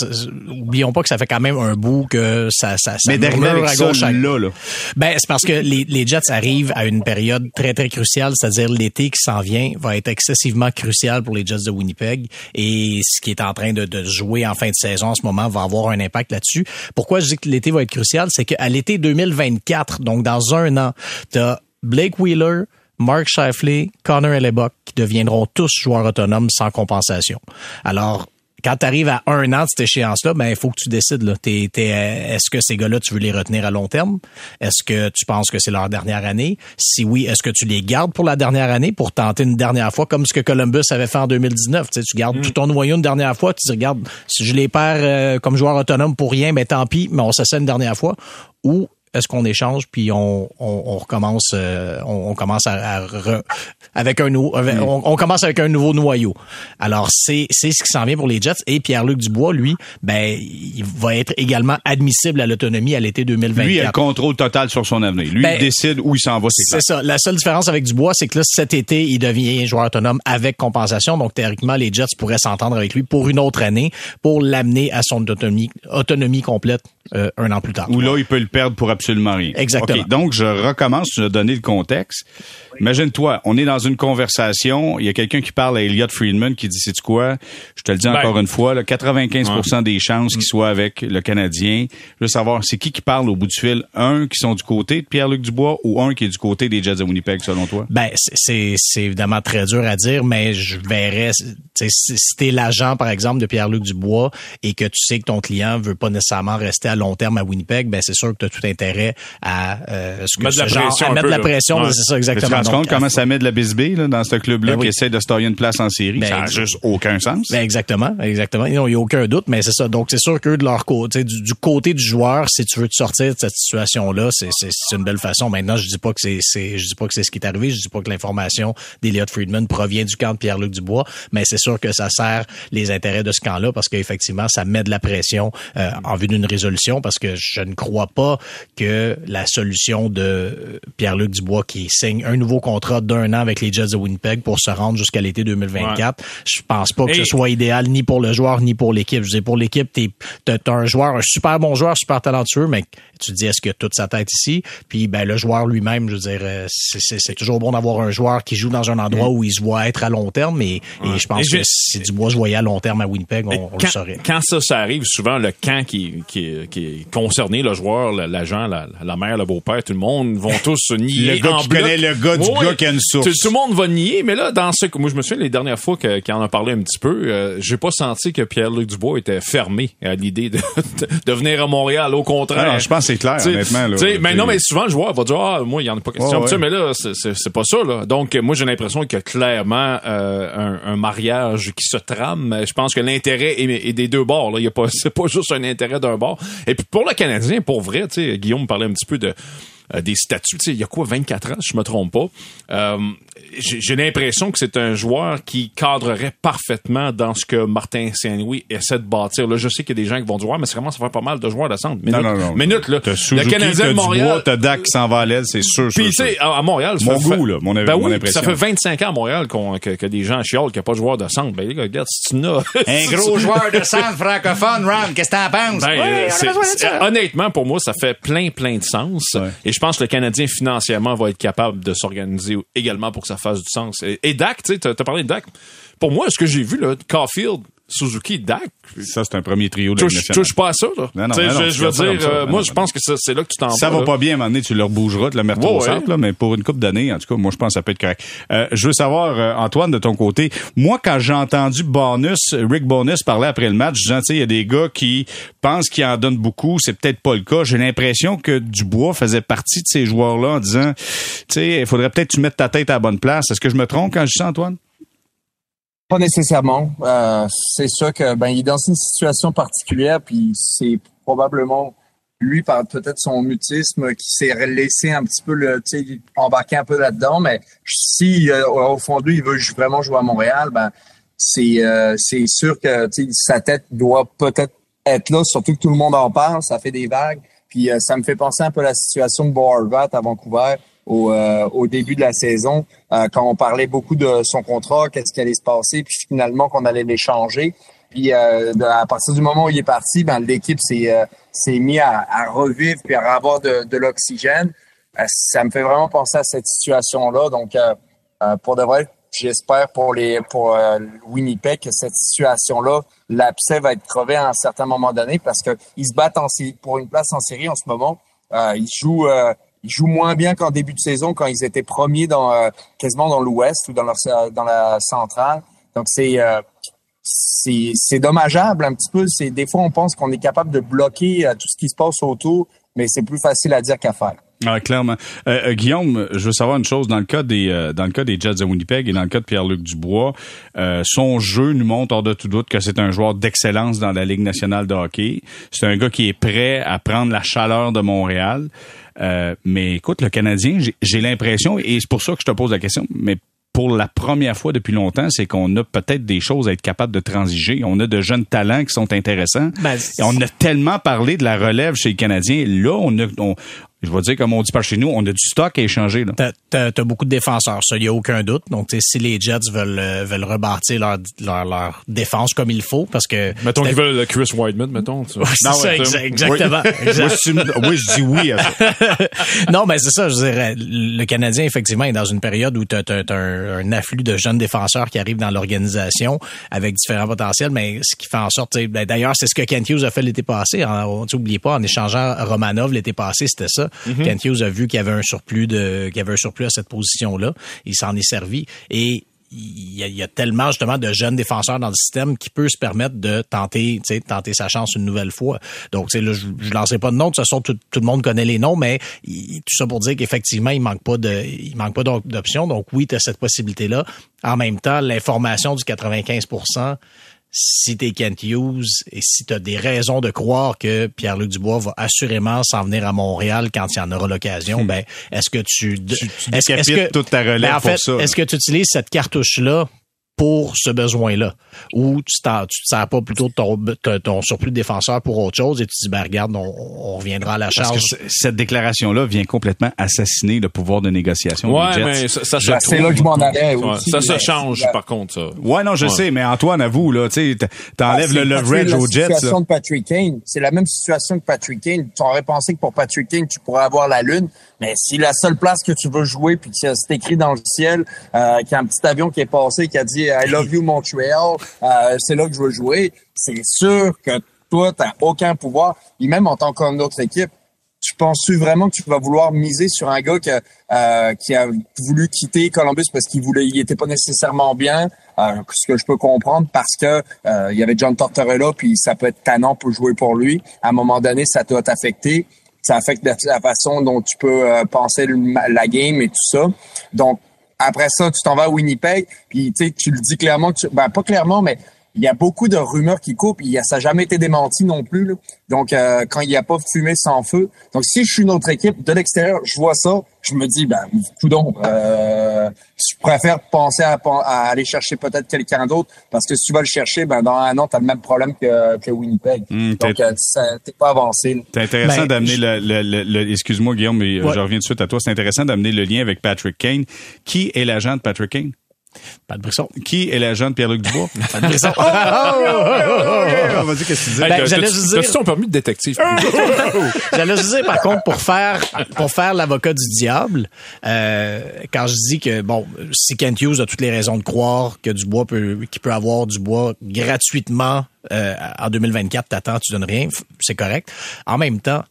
Oublions pas que ça fait quand même un bout que ça, ça, ça Mais murmure avec à ça, gauche, à- là, là. Ben, c'est parce que les, les Jets arrivent à une période très, très cruciale, c'est-à-dire l'été qui s'en vient va être excessivement crucial pour les Jets de Winnipeg et ce qui est en train de, de jouer en fin de saison en ce moment va avoir un impact là-dessus. Pourquoi je dis que l'été va être crucial? C'est qu'à l'été 2024, donc dans un an, t'as Blake Wheeler, Mark Shifley, Connor Hellebuck qui deviendront tous joueurs autonomes sans compensation. Alors, quand tu arrives à un an de cette échéance-là, ben il faut que tu décides. Là. T'es- t'es, euh, est-ce que ces gars-là, tu veux les retenir à long terme? Est-ce que tu penses que c'est leur dernière année? Si oui, est-ce que tu les gardes pour la dernière année pour tenter une dernière fois, comme ce que Columbus avait fait en 2019? Tu, gardes tout ton noyau une dernière fois, tu dis, regarde, si je les perds euh, comme joueur autonome pour rien, ben tant pis, mais on s'essaie une dernière fois. Ou est-ce qu'on échange puis on, on, on recommence euh, on, on commence à, à re- avec un nou- avec- on, on commence avec un nouveau noyau. Alors c'est c'est ce qui s'en vient pour les Jets et Pierre-Luc Dubois lui ben il va être également admissible à l'autonomie à l'été 2024. Lui, il a le contrôle total sur son avenir. Lui, Ben, il décide où il s'en va, c'est ça. La seule différence avec Dubois, c'est que là, cet été, il devient joueur autonome avec compensation. Donc, théoriquement, les Jets pourraient s'entendre avec lui pour une autre année pour l'amener à son autonomie, autonomie complète euh, un an plus tard. Où là, il peut le perdre pour absolument rien. Exactement. OK, donc, je recommence, tu as donné le contexte. Imagine-toi, on est dans une conversation, il y a quelqu'un qui parle à Elliot Friedman qui dit, c'est quoi? Je te le dis Ben. encore une fois, là, 95% des chances qu'il soit avec le Canadien. Je veux savoir, c'est qui qui parle au bout du fil? Un qui sont du côté de Pierre-Luc Dubois ou un qui est du côté des Jets de Winnipeg, selon toi? Ben, c'est- évidemment très dur à dire, mais je verrais, tu sais, si, si t'es l'agent, par exemple, de Pierre-Luc Dubois et que tu sais que ton client veut pas nécessairement rester à long terme à Winnipeg, ben c'est sûr que tu as tout intérêt à, euh, ce que Mettre de la ce genre- pression à mettre peu, de la pression, Ouais. c'est ça Tu te exactement. rends compte comment ça met de la bisbille là, dans ce club-là Ben oui. qui essaie de se tailler une place en série? Ben, ça n'a juste aucun sens. Ben exactement, exactement. Il n'y a aucun doute, mais c'est ça. Donc c'est sûr que de leur côté, du, du côté du joueur, si tu veux te sortir de cette situation-là, c'est c'est- c'est une belle façon. Maintenant, je dis pas que c'est c'est je dis pas que c'est ce qui est arrivé, je dis pas que l'information d'Eliott Friedman provient du camp de Pierre-Luc Dubois, mais c'est sûr que ça sert les intérêts de ce camp-là parce qu'effectivement, ça met de la pression euh, en vue d'une résolution parce que je ne crois pas que la solution de euh, Pierre-Luc Dubois qui signe un nouveau contrat d'un an avec les Jets de Winnipeg pour se rendre jusqu'à l'été 2024, je pense pas que ce soit idéal ni pour le joueur ni pour l'équipe. Je veux dire, pour l'équipe, t'es, t'as, t'as un joueur, un super bon joueur, super talentueux, mais tu te dis, est-ce que toute sa tête ici? Puis, ben, le joueur lui-même, je veux dire, euh, c'est, toujours bon d'avoir un joueur qui joue dans un endroit où il se voit être à long terme, et, et je pense Et que si Dubois se voyait à long terme à Winnipeg, on, le saurait. quand ça, ça arrive, souvent, le camp qui, qui, qui est concerné, le joueur, l'agent, la, la mère, le beau-père, tout le monde vont *laughs* tous nier. Le gars en qui bloc. connaît le gars du Ouais, gars qui a une source. Tout, tout le monde va nier, mais là, dans ce moi, je me souviens les dernières fois qu'il en a parlé un petit peu, euh, j'ai pas senti que Pierre-Luc Dubois était fermé à l'idée de, de, venir à Montréal. Au contraire. Ah je pense que c'est clair, T'sais, honnêtement, là. t'sais, mais non, mais souvent, le joueur va dire, ah, moi, il y en a pas question. T'sais, ouais. Mais là, c'est pas ça, là. Donc, moi, j'ai l'impression qu'il y a clairement euh, un, un mariage qui se trame. Je pense que l'intérêt est, est des deux bords, là. Il y a pas, c'est pas juste un intérêt d'un bord. Et puis, pour le Canadien, pour vrai, tu sais, Guillaume parlait un petit peu de, euh, des statuts. Il y a quoi, 24 ans, si je me trompe pas? Euh, j'ai j'ai l'impression que c'est un joueur qui cadrerait parfaitement dans ce que Martin Saint-Louis essaie de bâtir. Là, je sais qu'il y a des gens qui vont dire, ouais, mais c'est vraiment, ça fait pas mal de joueurs de centre. Minute, Non, non, non. minute, là. T'as Le Suzuki, Canadien de Montréal. T'as Dak qui s'en va à l'aile, c'est sûr, Puis, tu sais, à à Montréal, ça Mon fait- goût, là, mon- ben mon oui, impression. Ça fait 25 ans à Montréal qu'on, que, que des gens chiolent qu'il n'y a pas de joueur de centre. Ben, les gars, regarde, si tu n'as. *laughs* Un gros joueur de *laughs* centre francophone, Ron, qu'est-ce que t'en penses? Ben, Ouais, euh, ça. honnêtement, pour moi, ça fait plein, plein de sens. Ouais. Et je pense que le Canadien, financièrement, va être capable de s'organiser également pour ça fasse du sens. Et, et Dak, tu sais, t'as parlé de Dak. Pour moi, ce que j'ai vu, là, Caulfield, Suzuki, Dak, Ça, c'est un premier trio de touche, touche pas à ça, là. Non, non, non, je, je veux ça dire, ça. euh, moi, je pense que ça- c'est là que tu t'en Ça vas. va là. pas bien, à un moment donné, tu le rebougeras, tu le mettras Ouais, au ouais. là, mais pour une coupe d'années, en tout cas, moi, je pense que ça peut être correct. Euh, je veux savoir, euh, Antoine, de ton côté, moi, quand j'ai entendu Bonus, Rick Bonus parler après le match, disant, tu sais, il y a des gars qui pensent qu'ils en donnent beaucoup, c'est peut-être pas le cas. J'ai l'impression que Dubois faisait partie de ces joueurs-là en disant, tu sais, il faudrait peut-être que tu mettes ta tête à la bonne place. Est-ce que je me trompe quand je dis ça, Antoine? Pas nécessairement. Euh, c'est sûr que ben il est dans une situation particulière, puis c'est probablement lui par peut-être son mutisme qui s'est laissé un petit peu le, embarquer un peu là-dedans. Mais si euh, au fond de il veut vraiment jouer à Montréal, ben c'est euh, c'est sûr que sa tête doit peut-être être là, surtout que tout le monde en parle, ça fait des vagues. Puis ça me fait penser un peu à la situation de Boarvat à Vancouver au, euh, au début de la saison, euh, quand on parlait beaucoup de son contrat, qu'est-ce qui allait se passer, puis finalement qu'on allait l'échanger. Puis euh, à partir du moment où il est parti, ben l'équipe s'est s'est mis à, à, revivre puis à avoir de, de l'oxygène. ça me fait vraiment penser à cette situation-là. Donc pour de vrai, j'espère pour les pour Winnipeg que cette situation-là, l'abcès va être crevé à un certain moment donné parce que ils se battent en, pour une place en série en ce moment. ils jouent ils jouent moins bien qu'en début de saison quand ils étaient premiers dans euh, quasiment dans l'Ouest ou dans leur dans la centrale. Donc c'est euh, c'est dommageable un petit peu. C'est des fois on pense qu'on est capable de bloquer euh, tout ce qui se passe autour, mais c'est plus facile à dire qu'à faire. Ah, clairement. Euh, Guillaume, je veux savoir une chose dans le cas des dans le cas des Jets de Winnipeg et dans le cas de Pierre-Luc Dubois, son jeu nous montre hors de tout doute que c'est un joueur d'excellence dans la Ligue nationale de hockey. C'est un gars qui est prêt à prendre la chaleur de Montréal. Euh, mais écoute, le Canadien, j'ai l'impression, et c'est pour ça que je te pose la question, mais pour la première fois depuis longtemps, c'est qu'on a peut-être des choses à être capable de transiger. On a de jeunes talents qui sont intéressants. Ben, et on a tellement parlé de la relève chez les Canadiens. Là, on, a, on, je vais dire, comme on dit par chez nous, on a du stock à échanger. T'as as, beaucoup de défenseurs, ça, il n'y a aucun doute. Donc, si les Jets veulent, euh, veulent rebâtir leur, leur, leur, défense comme il faut, parce que... Mettons qu'ils veulent Chris Whiteman, mettons. c'est ça, exactement. Oui. je dis oui à ça. *laughs* non, mais c'est ça, je dirais. Le Canadien, effectivement, est dans une période où tu as, un, un, afflux de jeunes défenseurs qui arrivent dans l'organisation avec différents potentiels, mais ce qui fait en sorte... Ben, D'ailleurs, c'est ce que Kent Hughes a fait l'été passé. N'oubliez pas, en échangeant Romanov l'été passé, c'était ça. Mm Kent Hughes a vu qu'il y avait un surplus de, qu'il y avait un surplus à cette position-là. Il s'en est servi et il y, a, tellement justement de jeunes défenseurs dans le système qui peut se permettre de tenter, tenter sa chance une nouvelle fois. Donc, là, je, je lancerai pas de noms. De toute façon, tout, le monde connaît les noms, mais tout ça pour dire qu'effectivement, il manque pas de, il manque pas d'options. Donc, oui, tu as cette possibilité-là. En même temps, l'information du 95 si t'es Kent Hughes et si tu as des raisons de croire que Pierre-Luc Dubois va assurément s'en venir à Montréal quand il en aura l'occasion, hmm. ben est-ce que tu, est-ce, que toute ta relève ben, en fait, Est-ce que tu utilises cette cartouche là pour ce besoin-là. Ou tu ne te sers pas plutôt de ton, ton, surplus de défenseur pour autre chose et tu te dis, ben regarde, on, reviendra à la charge. Parce que cette déclaration-là vient complètement assassiner le pouvoir de négociation ouais, mais ça, ça, ben, C'est là que je m'en allais aussi. ça se change, par contre, ça. Ouais, non, je sais, mais Antoine, avoue, là, tu t'enlèves ah, le leverage aux Jets. C'est la situation de Patrick Kane. C'est la même situation que Patrick Kane. Tu aurais pensé que pour Patrick Kane, tu pourrais avoir la lune. Mais si la seule place que tu veux jouer, puis que c'est écrit dans le ciel, euh, qu'il y a un petit avion qui est passé qui a dit I love you Montreal, euh, c'est là que je veux jouer, c'est sûr que toi, tu n'as aucun pouvoir. Et même en tant qu'un autre équipe, tu penses-tu vraiment que tu vas vouloir miser sur un gars euh, qui a voulu quitter Columbus parce qu'il voulait, il était pas nécessairement bien, euh, ce que je peux comprendre parce que euh, il y avait John Tortorella puis ça peut être tannant pour jouer pour lui. À un moment donné, ça t'a affecté ça affecte la, façon dont tu peux penser la game et tout ça. Donc, après ça, tu t'en vas à Winnipeg, puis tu le dis clairement, tu, ben pas clairement, mais il y a beaucoup de rumeurs qui coupent. Il y a, ça n'a jamais été démenti non plus. Là. Donc, euh, quand il n'y a pas fumée sans feu. Donc, si je suis une autre équipe de l'extérieur, je vois ça, je me dis, ben, coudon, euh, je préfère penser à, aller chercher peut-être quelqu'un d'autre parce que si tu vas le chercher, ben, dans un an, tu as le même problème que, que Winnipeg. Mmh, Donc, euh, t'es pas avancé. C'est intéressant ben, d'amener le, le, le, excuse-moi Guillaume, mais je reviens tout de suite à toi. C'est intéressant d'amener le lien avec Patrick Kane. Qui est l'agent de Patrick Kane? Pas de Brisson. Qui est l'agent de Pierre-Luc Dubois? *laughs* Pas de Brisson. oh, oh, oh, Vas-y, qu'est-ce que tu dis? Ben, j'allais juste dire... ton permis de détective? *laughs* j'allais juste dire, par contre, pour faire, pour faire l'avocat du diable, euh, quand je dis que, bon, si Kent Hughes a toutes les raisons de croire que Dubois peut, qu'il peut avoir Dubois gratuitement, euh, en 2024, t'attends, tu donnes rien, c'est correct. En même temps,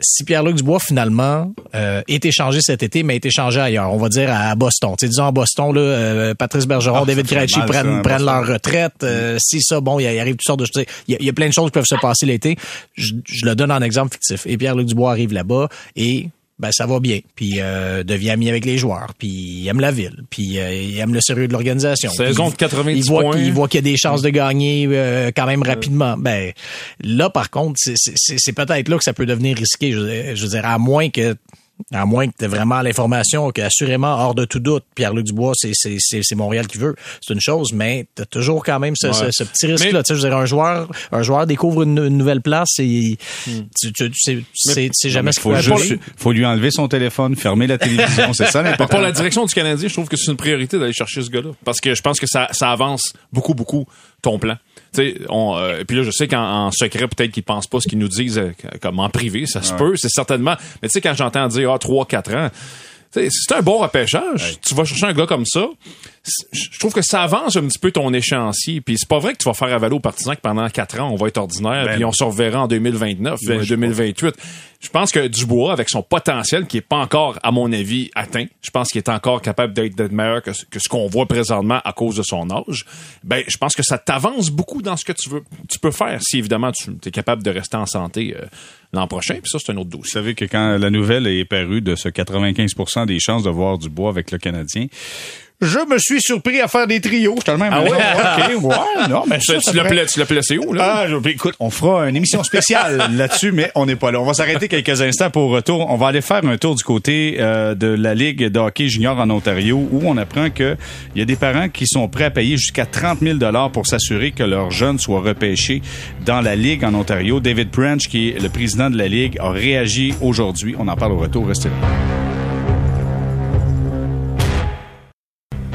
si Pierre-Luc Dubois finalement euh, est échangé cet été, mais est échangé ailleurs, on va dire à Boston. Tu sais, disons à Boston, là, euh, Patrice Bergeron, ah, David Krejci prennent, prennent leur retraite. Euh, si ça, bon, il arrive toutes sortes de choses. Il y, a plein de choses qui peuvent se passer l'été. Je, le donne en exemple fictif. Et Pierre-Luc Dubois arrive là-bas et ben ça va bien. Puis euh, devient ami avec les joueurs. Puis il aime la ville. Puis euh, il aime le sérieux de l'organisation. Saison de 90 il voit, points. qu'il- Il voit qu'il y a des chances de gagner euh, quand même rapidement. Ben là, par contre, c'est- c'est c'est peut-être là que ça peut devenir risqué. Je, je veux dire, à moins que à moins que tu aies vraiment l'information que assurément hors de tout doute Pierre-Luc Dubois c'est c'est c'est c'est Montréal qui veut c'est une chose mais tu as toujours quand même ce, ce, ce petit risque là tu sais je veux dire un joueur un joueur découvre une, une nouvelle place et tu, tu, tu sais c'est c'est jamais ce faut, qu'il faut juste, faut lui enlever son téléphone, fermer la télévision, c'est ça l'important. pour la direction du Canadien, je trouve que c'est une priorité d'aller chercher ce gars-là. Parce que je pense que ça, ça avance beaucoup, beaucoup ton plan. Tu sais, on, euh, puis là, je sais qu'en en secret, peut-être qu'ils pensent pas ce qu'ils nous disent euh, comme en privé. Ça se peut, c'est certainement. Mais tu sais, quand j'entends dire, ah, 3, 4 ans, c'est un bon repêchage. Tu vas chercher un gars comme ça. Je trouve que ça avance un petit peu ton échéancier. Puis c'est pas vrai que tu vas faire avaler aux partisans que pendant 4 ans, on va être ordinaire, Ben puis on se reverra en 2029, Moi, je 2028. Je pense que Dubois, avec son potentiel qui est pas encore, à mon avis, atteint, je pense qu'il est encore capable d'être meilleur que, ce- que ce qu'on voit présentement à cause de son âge. Ben, je pense que ça t'avance beaucoup dans ce que tu veux, tu peux faire si évidemment tu es capable de rester en santé euh, l'an prochain. Puis ça, c'est un autre Vous dossier. savez que quand la nouvelle est parue de ce 95 des chances de voir du bois avec le Canadien, je me suis surpris à faire des trios. J'étais le même. Ah ouais? *laughs* OK, ouais, non, mais ça, Tu, ça tu l'as pla- placé où, là? Ah, je- écoute, on fera une émission spéciale *laughs* là-dessus, mais on n'est pas là. On va s'arrêter quelques instants pour retour. On va aller faire un tour du côté euh, de la Ligue de hockey junior en Ontario, où on apprend que il y a des parents qui sont prêts à payer jusqu'à 30 000 pour s'assurer que leurs jeunes soient repêchés dans la Ligue en Ontario. David Branch, qui est le président de la Ligue, a réagi aujourd'hui. On en parle au retour. Restez là.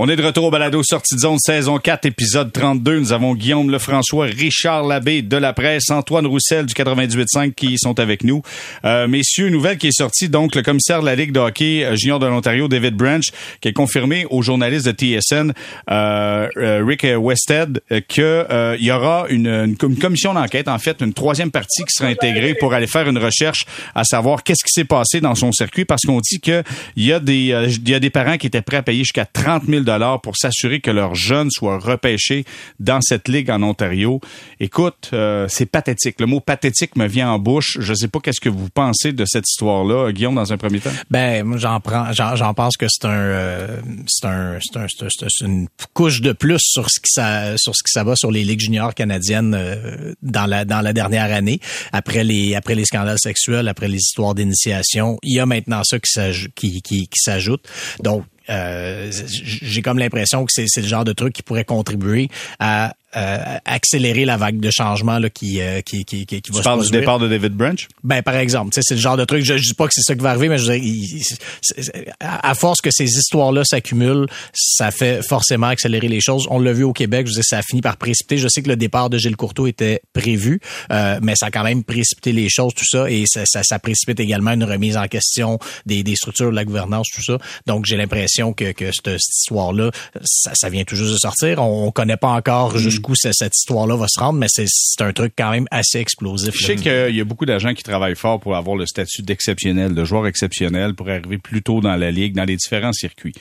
On est de retour au balado Sortie de zone saison 4 épisode 32. Nous avons Guillaume Lefrançois, Richard Labbé de la presse, Antoine Roussel du 98.5 qui sont avec nous. Euh, messieurs, nouvelle qui est sortie, donc le commissaire de la Ligue de hockey euh, junior de l'Ontario, David Branch, qui a confirmé aux journalistes de TSN, euh, euh, Rick Westhead, euh, que euh, il y aura une, une com- une commission d'enquête, en fait, une troisième partie qui sera intégrée pour aller faire une recherche à savoir qu'est-ce qui s'est passé dans son circuit, parce qu'on dit que il y a des euh, il y a des parents qui étaient prêts à payer jusqu'à 30 000 pour s'assurer que leurs jeunes soient repêchés dans cette ligue en Ontario. Écoute, euh, c'est pathétique. Le mot pathétique me vient en bouche. Je sais pas qu'est-ce que vous pensez de cette histoire-là, Guillaume, dans un premier temps. Ben, j'en prends, j'en, pense que c'est un, euh, c'est un, c'est un, un- une couche de plus sur ce qui ça, sur ce qui ça va sur les ligues juniors canadiennes euh, dans la, dans la dernière année. Après les, après les scandales sexuels, après les histoires d'initiation, il y a maintenant ça qui s'ajoute, qui, qui, s'ajoute. Donc, j'ai comme l'impression que c'est, le genre de truc qui pourrait contribuer à euh, accélérer la vague de changement là, qui, euh, qui, qui, qui, va Tu se parles du départ de David Branch? Ben, par exemple, tu sais, c'est le genre de truc, je, je dis pas que c'est ça qui va arriver, mais je veux dire, il- à force que ces histoires-là s'accumulent, ça fait forcément accélérer les choses. On l'a vu au Québec, je veux dire, ça a fini par précipiter. Je sais que le départ de Gilles Courteau était prévu, euh, mais ça a quand même précipité les choses, tout ça, et ça, ça, ça précipite également une remise en question des, des structures de la gouvernance, tout ça. Donc, j'ai l'impression que, que cette, cette histoire-là, ça, ça vient tout juste de sortir. On, on connaît pas encore jusqu'où ce- cette histoire-là va se rendre, mais c'est un truc quand même assez explosif. Je sais qu'il y a beaucoup d'agents qui travaillent fort pour avoir le statut d'exceptionnel, de joueur exceptionnel, pour arriver plus tôt dans la ligue, dans les différents circuits.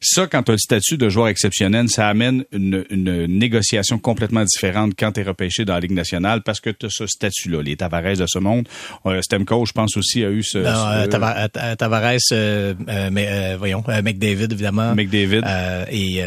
Ça, quand tu as le statut de joueur exceptionnel, ça amène une, une négociation complètement différente quand tu es repêché dans la Ligue nationale parce que tu as ce statut-là. Les Tavares de ce monde. Euh, Stemco, je pense aussi, a eu ce... Non, euh, ce- euh, Tavares, euh, euh, mais, voyons, McDavid, évidemment. McDavid. Et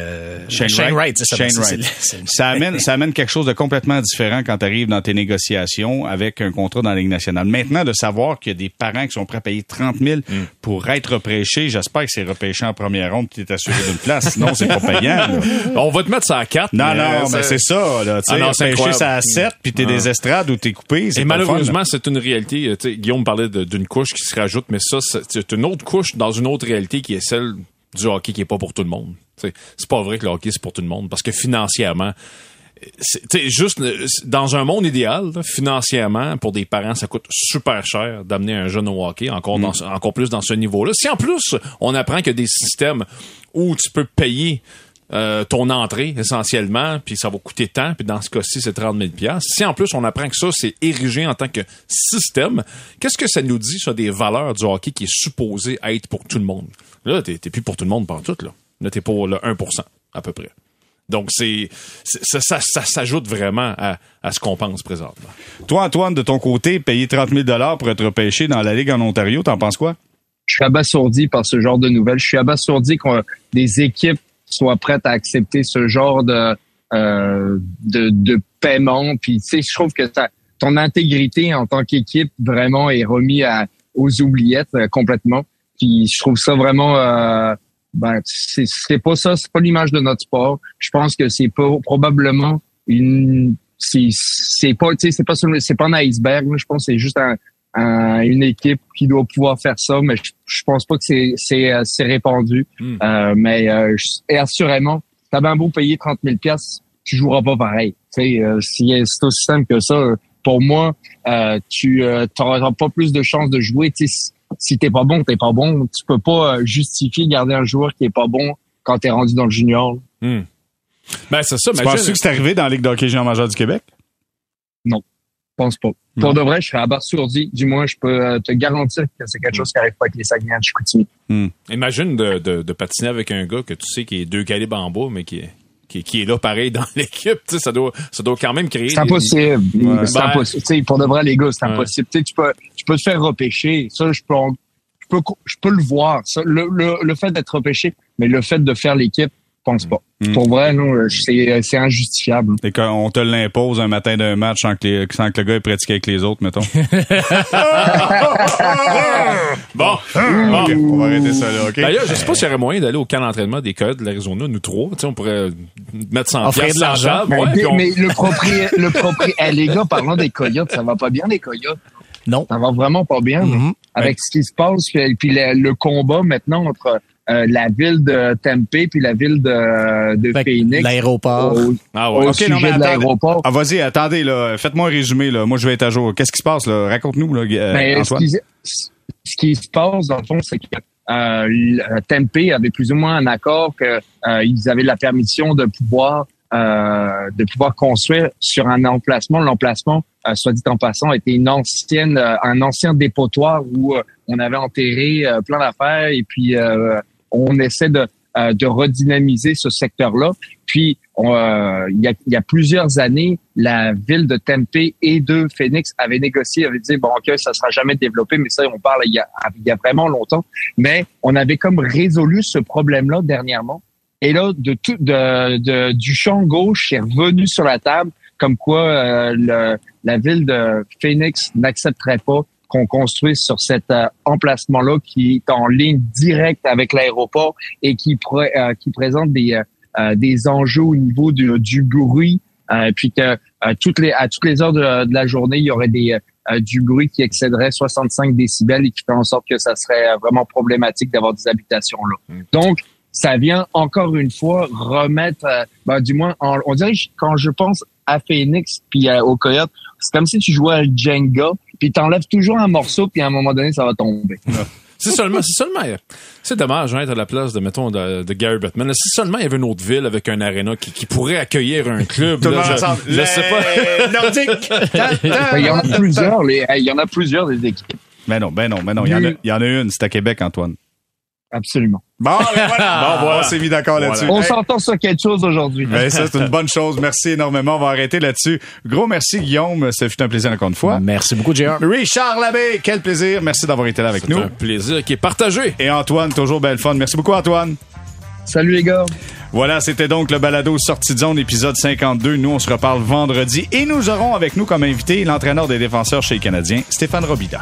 Shane, Wright, c'est ça. Shane Wright. ça amène ça amène quelque chose de complètement différent quand tu arrives dans tes négociations avec un contrat dans la Ligue nationale. Maintenant, de savoir qu'il y a des parents qui sont prêts à payer 30 000 Mm. pour être repêchés, j'espère que c'est repêché en première ronde tu es assuré d'une place. Sinon, c'est pas payant. là. *laughs* On va te mettre ça à 4. Non, non, mais c'est ça. Là, tu Ah sais, non, incroyable. ça à 7 puis t'es Ah. des estrades ou t'es coupé. Et malheureusement, c'est une réalité. Euh, tu Guillaume parlait d'une couche qui se rajoute, mais ça, c'est c'est une autre couche dans une autre réalité qui est celle du hockey qui est pas pour tout le monde. C'est pas vrai que le hockey, c'est pour tout le monde, parce que financièrement, c'est juste dans un monde idéal, financièrement, pour des parents, ça coûte super cher d'amener un jeune au hockey, encore, dans, encore plus dans ce niveau-là. Si en plus, on apprend qu'il y a des systèmes où tu peux payer euh, ton entrée essentiellement, puis ça va coûter tant, puis dans ce cas-ci, c'est 30 000 Si en plus on apprend que ça, c'est érigé en tant que système, qu'est-ce que ça nous dit sur des valeurs du hockey qui est supposé être pour tout le monde? Là, t'es plus pour tout le monde par tout, là. Là, t'es pour le 1% à peu près. Donc, c'est, ça, ça, ça s'ajoute vraiment à, à ce qu'on pense présentement. Toi, Antoine, de ton côté, payer 30 000 pour être repêché dans la Ligue en Ontario, t'en penses quoi? Je suis abasourdi par ce genre de nouvelles. Je suis abasourdi que des équipes soient prêtes à accepter ce genre de, euh, de, de paiement. Puis, tu sais, je trouve que ton intégrité en tant qu'équipe vraiment est remis à, aux oubliettes euh, complètement. Puis, je trouve ça vraiment... Euh, ben c'est pas ça, c'est pas l'image de notre sport. Je pense que c'est probablement une c'est c'est pas tu sais c'est pas c'est pas un iceberg. Je pense que c'est juste un, une équipe qui doit pouvoir faire ça, mais je, pense pas que c'est c'est euh, c'est répandu. Hmm. Euh, mais euh, et assurément, t'as bien beau payer 30 000 pièces, tu joueras pas pareil. Tu sais, euh, si c'est aussi simple que ça, pour moi, euh, tu n'auras pas plus de chances de jouer. Tu sais, si t'es pas bon, t'es pas bon. Tu peux pas euh, justifier garder un joueur qui est pas bon quand t'es rendu dans le junior. Hmm. Ben, c'est ça. Tu penses que c'est arrivé dans la Ligue d'hockey junior majeur du Québec? Non. Je pense pas. Pour de vrai, je serais abasourdi. Du moins, je peux euh, te garantir que c'est quelque chose qui arrive pas avec les Saguenay de Chicoutimi. Hmm. Imagine de, de, de, patiner avec un gars que tu sais qui est deux calibres en bas, mais qui est qui, qui, est là pareil dans *laughs* l'équipe, ça doit, ça doit quand même créer. C'est impossible. C'est ben, impossible. pour de vrai, les gars, c'est impossible. Tu peux, tu peux te faire repêcher. Ça, je peux, je peux, je peux le voir. Ça, le, le, le fait d'être repêché, mais le fait de faire l'équipe, pense pas. Mm. Pour vrai, non, c'est, c'est injustifiable. Et qu'on te l'impose un matin d'un match sans que, les, sans que le gars ait pratiqué avec les autres, mettons. *laughs* bon. on va arrêter ça là, OK? D'ailleurs, je sais pas s'il y aurait moyen d'aller au camp d'entraînement des Coyotes de l'Arizona, nous trois. Tu sais, on pourrait mettre 100 Offrir de l'argent. Mais, mais, le propriétaire, le propriétaire, les gars, parlant des Coyotes, ça va pas bien, les Coyotes. Non. Ça va vraiment pas bien. Mm-hmm. Avec ce qui se passe, et puis le combat maintenant entre euh, la ville de Tempe puis la ville de, de Phoenix. L'aéroport. Ah ouais. Au sujet de l'aéroport. Ah, vas-y, attendez, là. Faites-moi un résumé, là. Moi, je vais être à jour. Qu'est-ce qui se passe, là? Raconte-nous, là, euh, ben, Ce qui, ce qui, se passe, dans le fond, c'est que euh, Tempe avait plus ou moins un accord qu'ils euh, avaient la permission de pouvoir euh, de pouvoir construire sur un emplacement. L'emplacement, euh, soit dit en passant, était une ancienne, un ancien dépotoir où on avait enterré plein d'affaires et puis on essaie de, euh, de redynamiser ce secteur-là. Puis, euh, il, y a, y a plusieurs années, la ville de Tempe et de Phoenix avaient négocié, avaient dit, bon, OK, ça sera jamais développé, mais ça, on parle il y a, il y a vraiment longtemps. Mais on avait comme résolu ce problème-là dernièrement. Et là, de tout, de, de, du champ gauche est revenu sur la table, comme quoi euh, le, la ville de Phoenix n'accepterait pas qu'on construise sur cet euh, emplacement-là qui est en ligne directe avec l'aéroport et qui, euh, qui présente des, euh, des enjeux au niveau du, du bruit, puis que toutes les, à toutes les heures de, la journée, il y aurait des, du bruit qui excéderait 65 décibels et qui fait en sorte que ça serait vraiment problématique d'avoir des habitations là. Mm. Donc, ça vient encore une fois remettre, ben, du moins, on dirait que quand je pense à Phoenix puis au Coyote, c'est comme si tu jouais à Jenga puis t'enlèves toujours un morceau, puis à un moment donné, ça va tomber. C'est seulement, c'est seulement, c'est dommage hein, être à la place de mettons de, Gary Bettman. Si seulement il y avait une autre ville avec un aréna qui, qui pourrait accueillir un *laughs* club. là, je, je sais pas. Nordique. *laughs* il y en a plusieurs. Les, il y en a plusieurs des équipes. Mais non, ben non, mais non. Il y en a, il y en a une. C'est à Québec, Antoine. Absolument. Bon, ben voilà. *laughs* bon, voilà. On s'est mis d'accord là-dessus. On s'entend sur quelque chose aujourd'hui. Ben, ça, c'est une bonne chose. Merci énormément. On va arrêter là-dessus. Gros merci, Guillaume. Ça fut un plaisir encore une fois. Merci beaucoup, J.R. Richard Labbé, quel plaisir. Merci d'avoir été là avec nous. un plaisir qui est partagé. Et Antoine, toujours belle fun. Merci beaucoup, Antoine. Salut, les gars. Voilà, c'était donc le balado Sortie de zone, épisode 52. Nous, on se reparle vendredi et nous aurons avec nous comme invité l'entraîneur des défenseurs chez les Canadiens, Stéphane Robida.